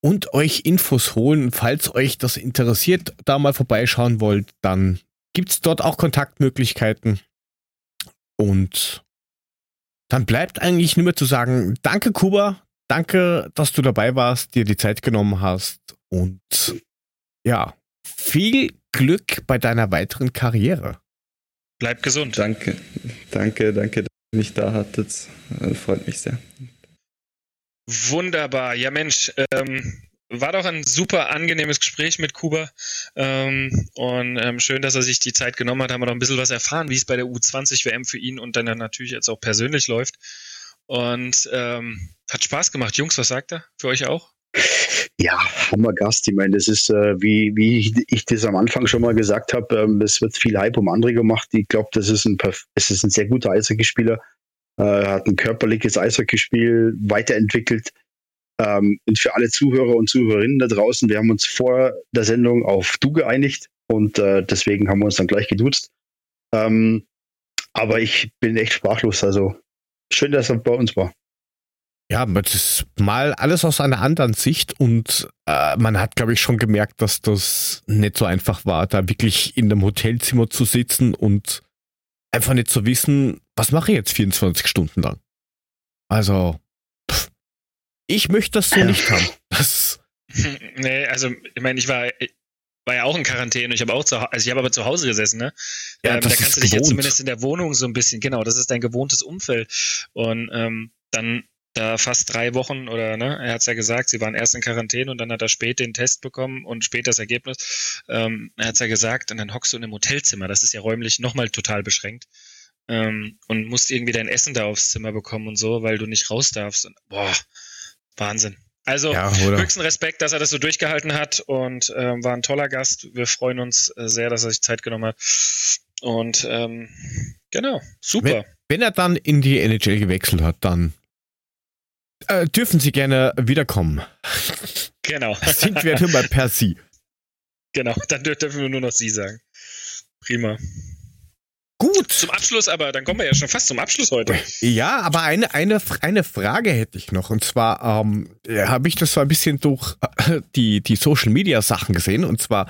und euch Infos holen. Falls euch das interessiert, da mal vorbeischauen wollt, dann gibt es dort auch Kontaktmöglichkeiten. Und dann bleibt eigentlich nur mehr zu sagen, danke Kuba, danke, dass du dabei warst, dir die Zeit genommen hast und ja, viel Glück bei deiner weiteren Karriere. Bleib gesund. Danke, danke, danke, dass ihr mich da hattet. Das freut mich sehr. Wunderbar. Ja, Mensch, ähm, war doch ein super angenehmes Gespräch mit Kuba. Ähm, und ähm, schön, dass er sich die Zeit genommen hat. Haben wir noch ein bisschen was erfahren, wie es bei der U20 WM für ihn und dann natürlich jetzt auch persönlich läuft. Und ähm, hat Spaß gemacht. Jungs, was sagt er? Für euch auch? Ja, Hammergast. Ich meine, das ist, äh, wie, wie ich das am Anfang schon mal gesagt habe, ähm, es wird viel Hype um andere gemacht. Ich glaube, das ist ein, es ist ein sehr guter Eishockeyspieler. Äh, hat ein körperliches Eishockeyspiel weiterentwickelt. Ähm, und für alle Zuhörer und Zuhörerinnen da draußen, wir haben uns vor der Sendung auf Du geeinigt und äh, deswegen haben wir uns dann gleich geduzt. Ähm, aber ich bin echt sprachlos. Also schön, dass er bei uns war. Ja, das ist mal alles aus einer anderen Sicht und äh, man hat, glaube ich, schon gemerkt, dass das nicht so einfach war, da wirklich in einem Hotelzimmer zu sitzen und einfach nicht zu wissen, was mache ich jetzt 24 Stunden lang. Also, pff, ich möchte das so nicht haben. *laughs* Das *laughs* nee, also ich meine, ich war, war ja auch in Quarantäne. Ich habe auch zu also ich habe aber zu Hause gesessen, ne? Ja, ähm, da kannst du dich gewohnt. ja zumindest in der Wohnung so ein bisschen, genau, das ist dein gewohntes Umfeld. Und ähm, dann da fast drei Wochen oder ne, er hat es ja gesagt, sie waren erst in Quarantäne und dann hat er spät den Test bekommen und spät das Ergebnis. Ähm, er hat es ja gesagt, und dann hockst du in einem Hotelzimmer, das ist ja räumlich nochmal total beschränkt. Ähm, und musst irgendwie dein Essen da aufs Zimmer bekommen und so, weil du nicht raus darfst. Und, boah, Wahnsinn. Also ja, höchsten Respekt, dass er das so durchgehalten hat und ähm, war ein toller Gast. Wir freuen uns äh, sehr, dass er sich Zeit genommen hat. Und ähm, genau, super. Wenn, wenn, er dann in die NHL gewechselt hat, dann äh, dürfen Sie gerne wiederkommen. Genau. Sind wir nur mal per Sie. Genau, dann dürfen wir nur noch Sie sagen. Prima. Gut. Zum Abschluss aber, dann kommen wir ja schon fast zum Abschluss heute. Ja, aber eine, eine, eine Frage hätte ich noch. Und zwar ähm, habe ich das so ein bisschen durch äh, die, die Social Media Sachen gesehen. Und zwar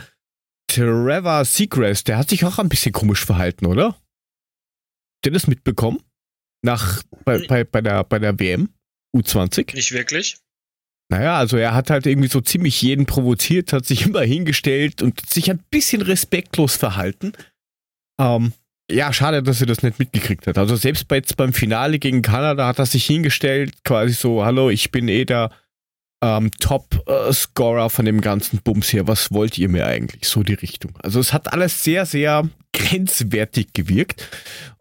Trevor Seagrass, der hat sich auch ein bisschen komisch verhalten, oder? Habt ihr das mitbekommen? Nach, bei, bei, bei, der, bei der WM U20? Nicht wirklich. Naja, also er hat halt irgendwie so ziemlich jeden provoziert, hat sich *laughs* immer hingestellt und sich ein bisschen respektlos verhalten. Ähm, ja, schade, dass er das nicht mitgekriegt hat. Also selbst bei, jetzt beim Finale gegen Kanada hat er sich hingestellt, quasi so, hallo, ich bin eh der ähm, Top-Scorer von dem ganzen Bums hier. Was wollt ihr mir eigentlich? So die Richtung. Also es hat alles sehr, sehr grenzwertig gewirkt.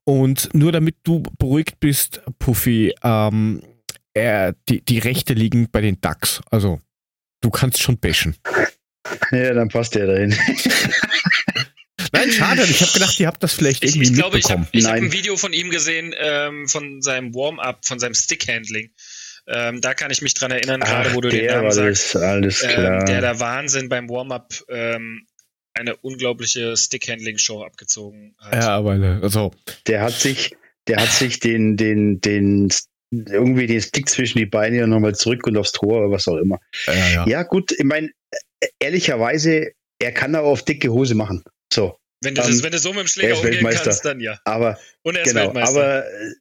Und nur damit du beruhigt bist, Puffy, ähm, äh, die, die Rechte liegen bei den Ducks. Also du kannst schon bashen. Ja, dann passt der dahin. *laughs* Nein, schade. Ich habe gedacht, ihr habt das vielleicht irgendwie ich, ich glaube, mitbekommen. Ich habe hab ein Video von ihm gesehen, ähm, von seinem Warm-up, von seinem Stick-Handling. Ähm, da kann ich mich dran erinnern, gerade wo du den Namen sagst. Alles ähm, klar. Ähm, der da Wahnsinn beim Warm-up ähm, eine unglaubliche Stick-Handling-Show abgezogen hat. Ja, aber also. Der hat sich, der hat sich den, den, den irgendwie den Stick zwischen die Beine und nochmal zurück und aufs Tor oder was auch immer. Ja, ja. ja gut, ich meine, ehrlicherweise, er kann aber auf dicke Hose machen. So. Wenn du, das, wenn du so mit dem Schläger umgehen kannst, dann ja. Aber, und er ist genau, Weltmeister. Aber äh,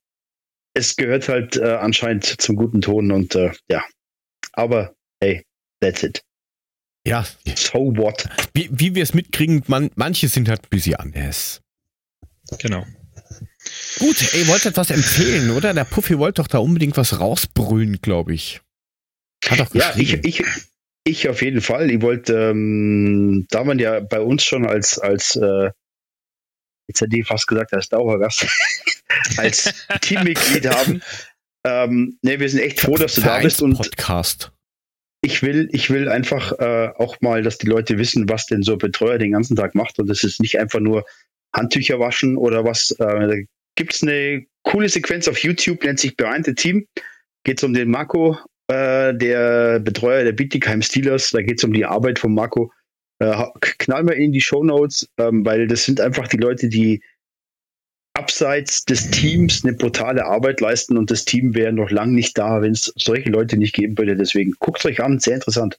es gehört halt äh, anscheinend zum guten Ton und äh, ja. Aber hey, that's it. Ja. So what? Wie, wie wir es mitkriegen, man, manche sind halt ein bisschen anders. Genau. Gut, ihr wollt etwas empfehlen, oder? Der Puffy wollte doch da unbedingt was rausbrüllen, glaube ich. Hat doch ja, ich, ich, ich auf jeden Fall. Ich wollte, ähm, da man ja bei uns schon als, als äh, jetzt hätte ich fast gesagt, als Dauergast, *laughs* als Teammitglied *laughs* haben. Ähm, ne, wir sind echt froh, dass du da bist und Podcast. Ich will, ich will einfach äh, auch mal, dass die Leute wissen, was denn so ein Betreuer den ganzen Tag macht und das ist nicht einfach nur Handtücher waschen oder was. Äh, gibt es eine coole Sequenz auf YouTube, nennt sich Behind the Team. Geht es um den Marco, äh, der Betreuer der Bietigheim Steelers. Da geht es um die Arbeit von Marco. Äh, knallen wir in die Show Notes, ähm, weil das sind einfach die Leute, die abseits des Teams eine brutale Arbeit leisten und das Team wäre noch lang nicht da, wenn es solche Leute nicht geben würde. Deswegen guckt euch an, sehr interessant.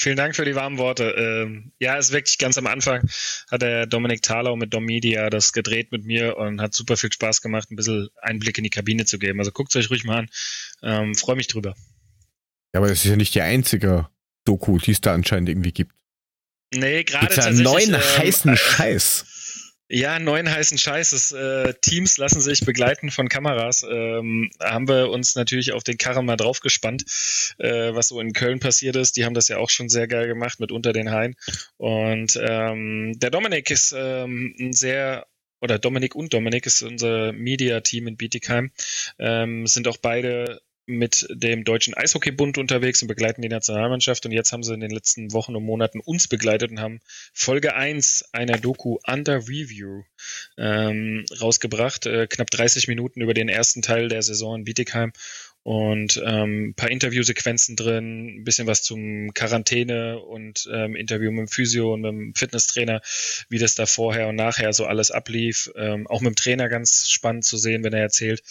Vielen Dank für die warmen Worte. Ähm, ja, ist wirklich ganz am Anfang hat der Dominik Thalau mit Dom Media das gedreht mit mir und hat super viel Spaß gemacht, ein bisschen Einblick in die Kabine zu geben. Also guckt es euch ruhig mal an. Ähm, Freue mich drüber. Ja, aber das ist ja nicht die einzige Doku, die es da anscheinend irgendwie gibt. Nee, gerade tatsächlich. neuen ähm, heißen Scheiß. Ja, neuen heißen Scheißes. Äh, Teams lassen sich begleiten von Kameras. Ähm, haben wir uns natürlich auf den Karren mal draufgespannt, äh, was so in Köln passiert ist. Die haben das ja auch schon sehr geil gemacht mit unter den Haien. Und ähm, der Dominik ist ähm, ein sehr oder Dominik und Dominik ist unser Media-Team in Bietigheim, ähm, sind auch beide mit dem Deutschen Eishockeybund unterwegs und begleiten die Nationalmannschaft. Und jetzt haben sie in den letzten Wochen und Monaten uns begleitet und haben Folge 1 einer Doku Under Review ähm, rausgebracht. Äh, knapp 30 Minuten über den ersten Teil der Saison in Bietigheim und ähm, paar Interviewsequenzen drin, ein bisschen was zum Quarantäne und ähm, Interview mit dem Physio und mit dem Fitnesstrainer, wie das da vorher und nachher so alles ablief. Ähm, auch mit dem Trainer ganz spannend zu sehen, wenn er erzählt,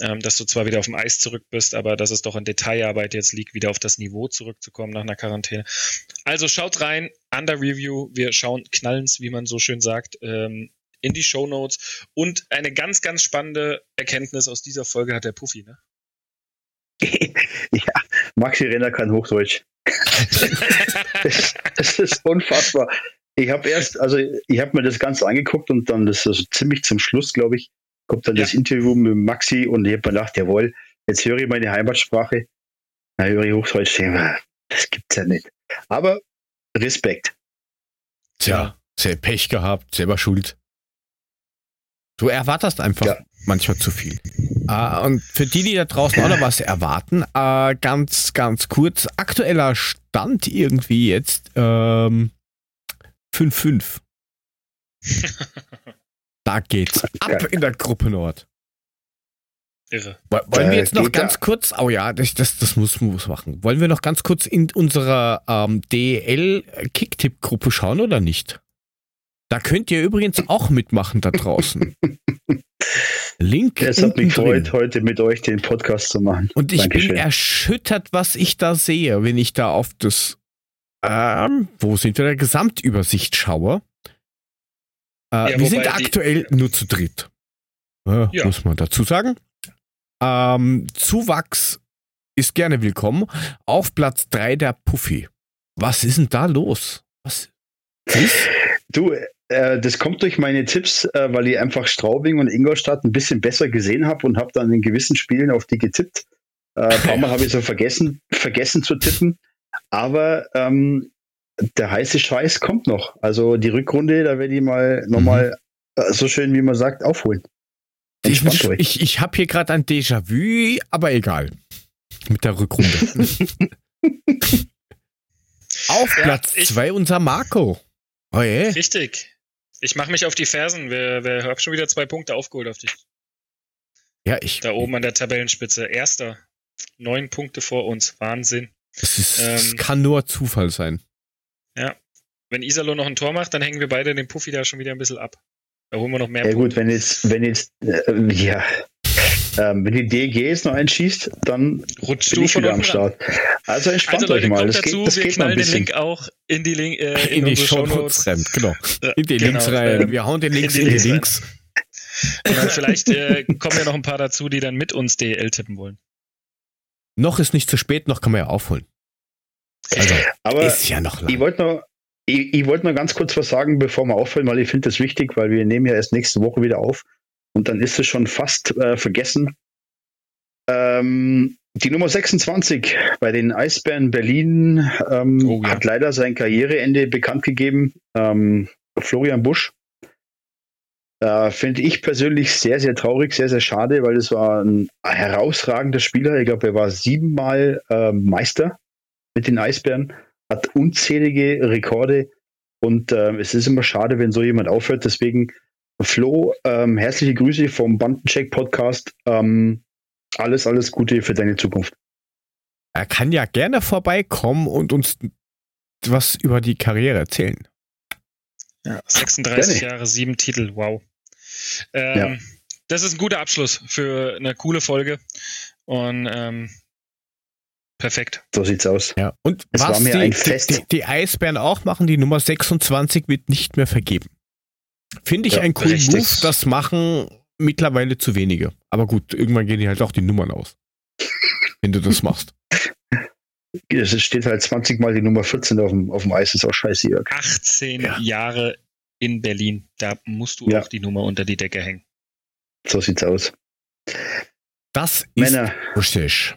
ähm, dass du zwar wieder auf dem Eis zurück bist, aber dass es doch in Detailarbeit jetzt liegt, wieder auf das Niveau zurückzukommen nach einer Quarantäne. Also schaut rein, Under Review, wir schauen knallens, wie man so schön sagt, ähm, in die Show Notes. Und eine ganz, ganz spannende Erkenntnis aus dieser Folge hat der Puffy, ne? *laughs* ja, Maxi Renner kann Hochdeutsch. *laughs* das, das, ist unfassbar. Ich habe erst, also ich habe mir das Ganze angeguckt und dann das ist also ziemlich zum Schluss, glaube ich, kommt dann ja. das Interview mit Maxi und ich habe mir gedacht, jawohl, jetzt höre ich meine Heimatsprache. Na, höre ich Hochdeutsch, das gibt's ja nicht. Aber Respekt. Tja, sehr Pech gehabt, selber schuld. Du erwartest einfach ja. manchmal zu viel. Uh, und für die, die da draußen auch noch was erwarten, uh, ganz, ganz kurz, aktueller Stand irgendwie jetzt ähm, 5-5. *laughs* Da geht's ab in der Gruppe Nord. Irre. Wollen wir jetzt noch ganz kurz, oh ja, das, das, das muss, muss machen. Wollen wir noch ganz kurz in unserer ähm, DL-Kicktipp-Gruppe schauen oder nicht? Da könnt ihr übrigens auch mitmachen da draußen. *laughs* Link. Es hat mich gefreut, heute mit euch den Podcast zu machen. Und ich Dankeschön. bin erschüttert, was ich da sehe, wenn ich da auf das, ähm, wo sind wir, der Gesamtübersicht schaue. Äh, ja, wir sind aktuell nur zu dritt. Äh, ja. Muss man dazu sagen. Ähm, Zuwachs ist gerne willkommen. Auf Platz 3 der Puffy. Was ist denn da los? Was ist? Du, äh, das kommt durch meine Tipps, äh, weil ich einfach Straubing und Ingolstadt ein bisschen besser gesehen habe und habe dann in gewissen Spielen auf die getippt. Äh, ein paar Mal habe ich so vergessen, vergessen zu tippen. Aber ähm, der heiße Scheiß kommt noch. Also die Rückrunde, da werde ich mal nochmal mhm. Äh, so schön, wie man sagt, aufholen. Ich, ich, ich habe hier gerade ein Déjà-vu, aber egal. Mit der Rückrunde. *laughs* auf ja, Platz 2 unser Marco. Oh, yeah. Richtig. Ich mache mich auf die Fersen. Wir, wir haben schon wieder zwei Punkte aufgeholt auf dich. Ja, ich. Da oben an der Tabellenspitze. Erster. Neun Punkte vor uns. Wahnsinn. Es ähm, kann nur Zufall sein. Ja. Wenn Isalo noch ein Tor macht, dann hängen wir beide den Puffy da schon wieder ein bisschen ab. Da holen wir noch mehr. Ja Punkte. gut, wenn jetzt, wenn jetzt, äh, ja, ähm, wenn die DGs noch einschießt, dann rutscht bin du ich wieder am Start. Also entspannt also Leute, euch mal. Das dazu, geht, das wir geht knallen den Link auch in die, Link, äh, in, in die Show Notes rein. Genau. In die genau, Links rein. Wir hauen den Links in die, in die Links. Und dann vielleicht äh, kommen ja noch ein paar dazu, die dann mit uns DL tippen wollen. Noch ist nicht zu spät, noch kann man ja aufholen. Also, Aber ist ja noch lang. Ich wollte noch, ich, ich wollte noch ganz kurz was sagen, bevor wir aufhören, weil ich finde das wichtig, weil wir nehmen ja erst nächste Woche wieder auf und dann ist es schon fast äh, vergessen. Ähm, die Nummer 26 bei den Eisbären Berlin ähm, oh, ja. hat leider sein Karriereende bekannt gegeben. Ähm, Florian Busch. Äh, Finde ich persönlich sehr, sehr traurig, sehr, sehr schade, weil es war ein herausragender Spieler. Ich glaube, er war siebenmal äh, Meister mit den Eisbären, hat unzählige Rekorde und äh, es ist immer schade, wenn so jemand aufhört. Deswegen Flo, ähm, herzliche Grüße vom Bandencheck Podcast. Ähm, alles, alles Gute für deine Zukunft. Er kann ja gerne vorbeikommen und uns was über die Karriere erzählen. Ja, 36 gerne. Jahre, sieben Titel, wow. Ähm, ja. Das ist ein guter Abschluss für eine coole Folge. Und ähm, perfekt. So sieht's aus. Ja. Und es was die, die, die, Eisbären auch machen, die Nummer 26 wird nicht mehr vergeben. Finde ich ja, einen coolen richtig. Move. Das machen mittlerweile zu wenige. Aber gut, irgendwann gehen die halt auch die Nummern aus. wenn du das machst. *laughs* Es steht halt 20 Mal die Nummer 14 auf dem, auf dem Eis, ist auch scheiße, Jörg. 18 ja. Jahre in Berlin. Da musst du ja. auch die Nummer unter die Decke hängen. So sieht's aus. Das ist Männer, richtig.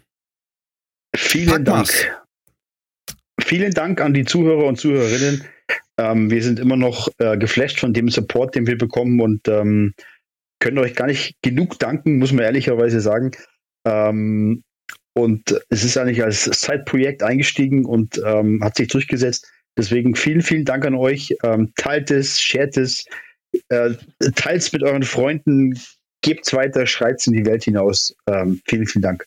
Vielen Dank. Vielen Dank an die Zuhörer und Zuhörerinnen. Ähm, wir sind immer noch äh, geflasht von dem Support, den wir bekommen und ähm, können euch gar nicht genug danken, muss man ehrlicherweise sagen. Ähm, und es ist eigentlich als Side-Projekt eingestiegen und ähm, hat sich durchgesetzt. Deswegen vielen, vielen Dank an euch. Ähm, teilt es, shared es, äh, teilt es mit euren Freunden, gebt es weiter, schreit es in die Welt hinaus. Ähm, vielen, vielen Dank.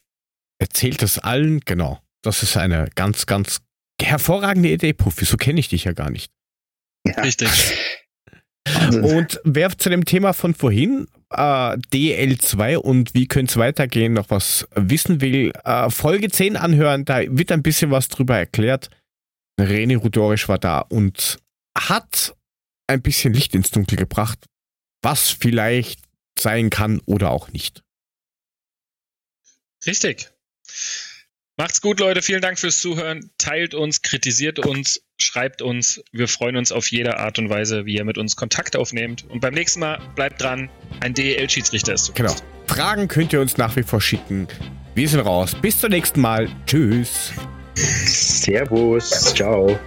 Erzählt es allen, genau. Das ist eine ganz, ganz hervorragende Idee, Puffy. So kenne ich dich ja gar nicht. Ja. Richtig. *laughs* Und wer zu dem Thema von vorhin, äh, DL2 und wie könnte es weitergehen, noch was wissen will, äh, Folge 10 anhören, da wird ein bisschen was drüber erklärt. René Rudorisch war da und hat ein bisschen Licht ins Dunkel gebracht, was vielleicht sein kann oder auch nicht. Richtig. Macht's gut, Leute. Vielen Dank fürs Zuhören. Teilt uns, kritisiert uns, schreibt uns. Wir freuen uns auf jede Art und Weise, wie ihr mit uns Kontakt aufnehmt. Und beim nächsten Mal bleibt dran, ein DEL-Schiedsrichter ist zu Genau. Fragen könnt ihr uns nach wie vor schicken. Wir sind raus. Bis zum nächsten Mal. Tschüss. Servus. Ciao.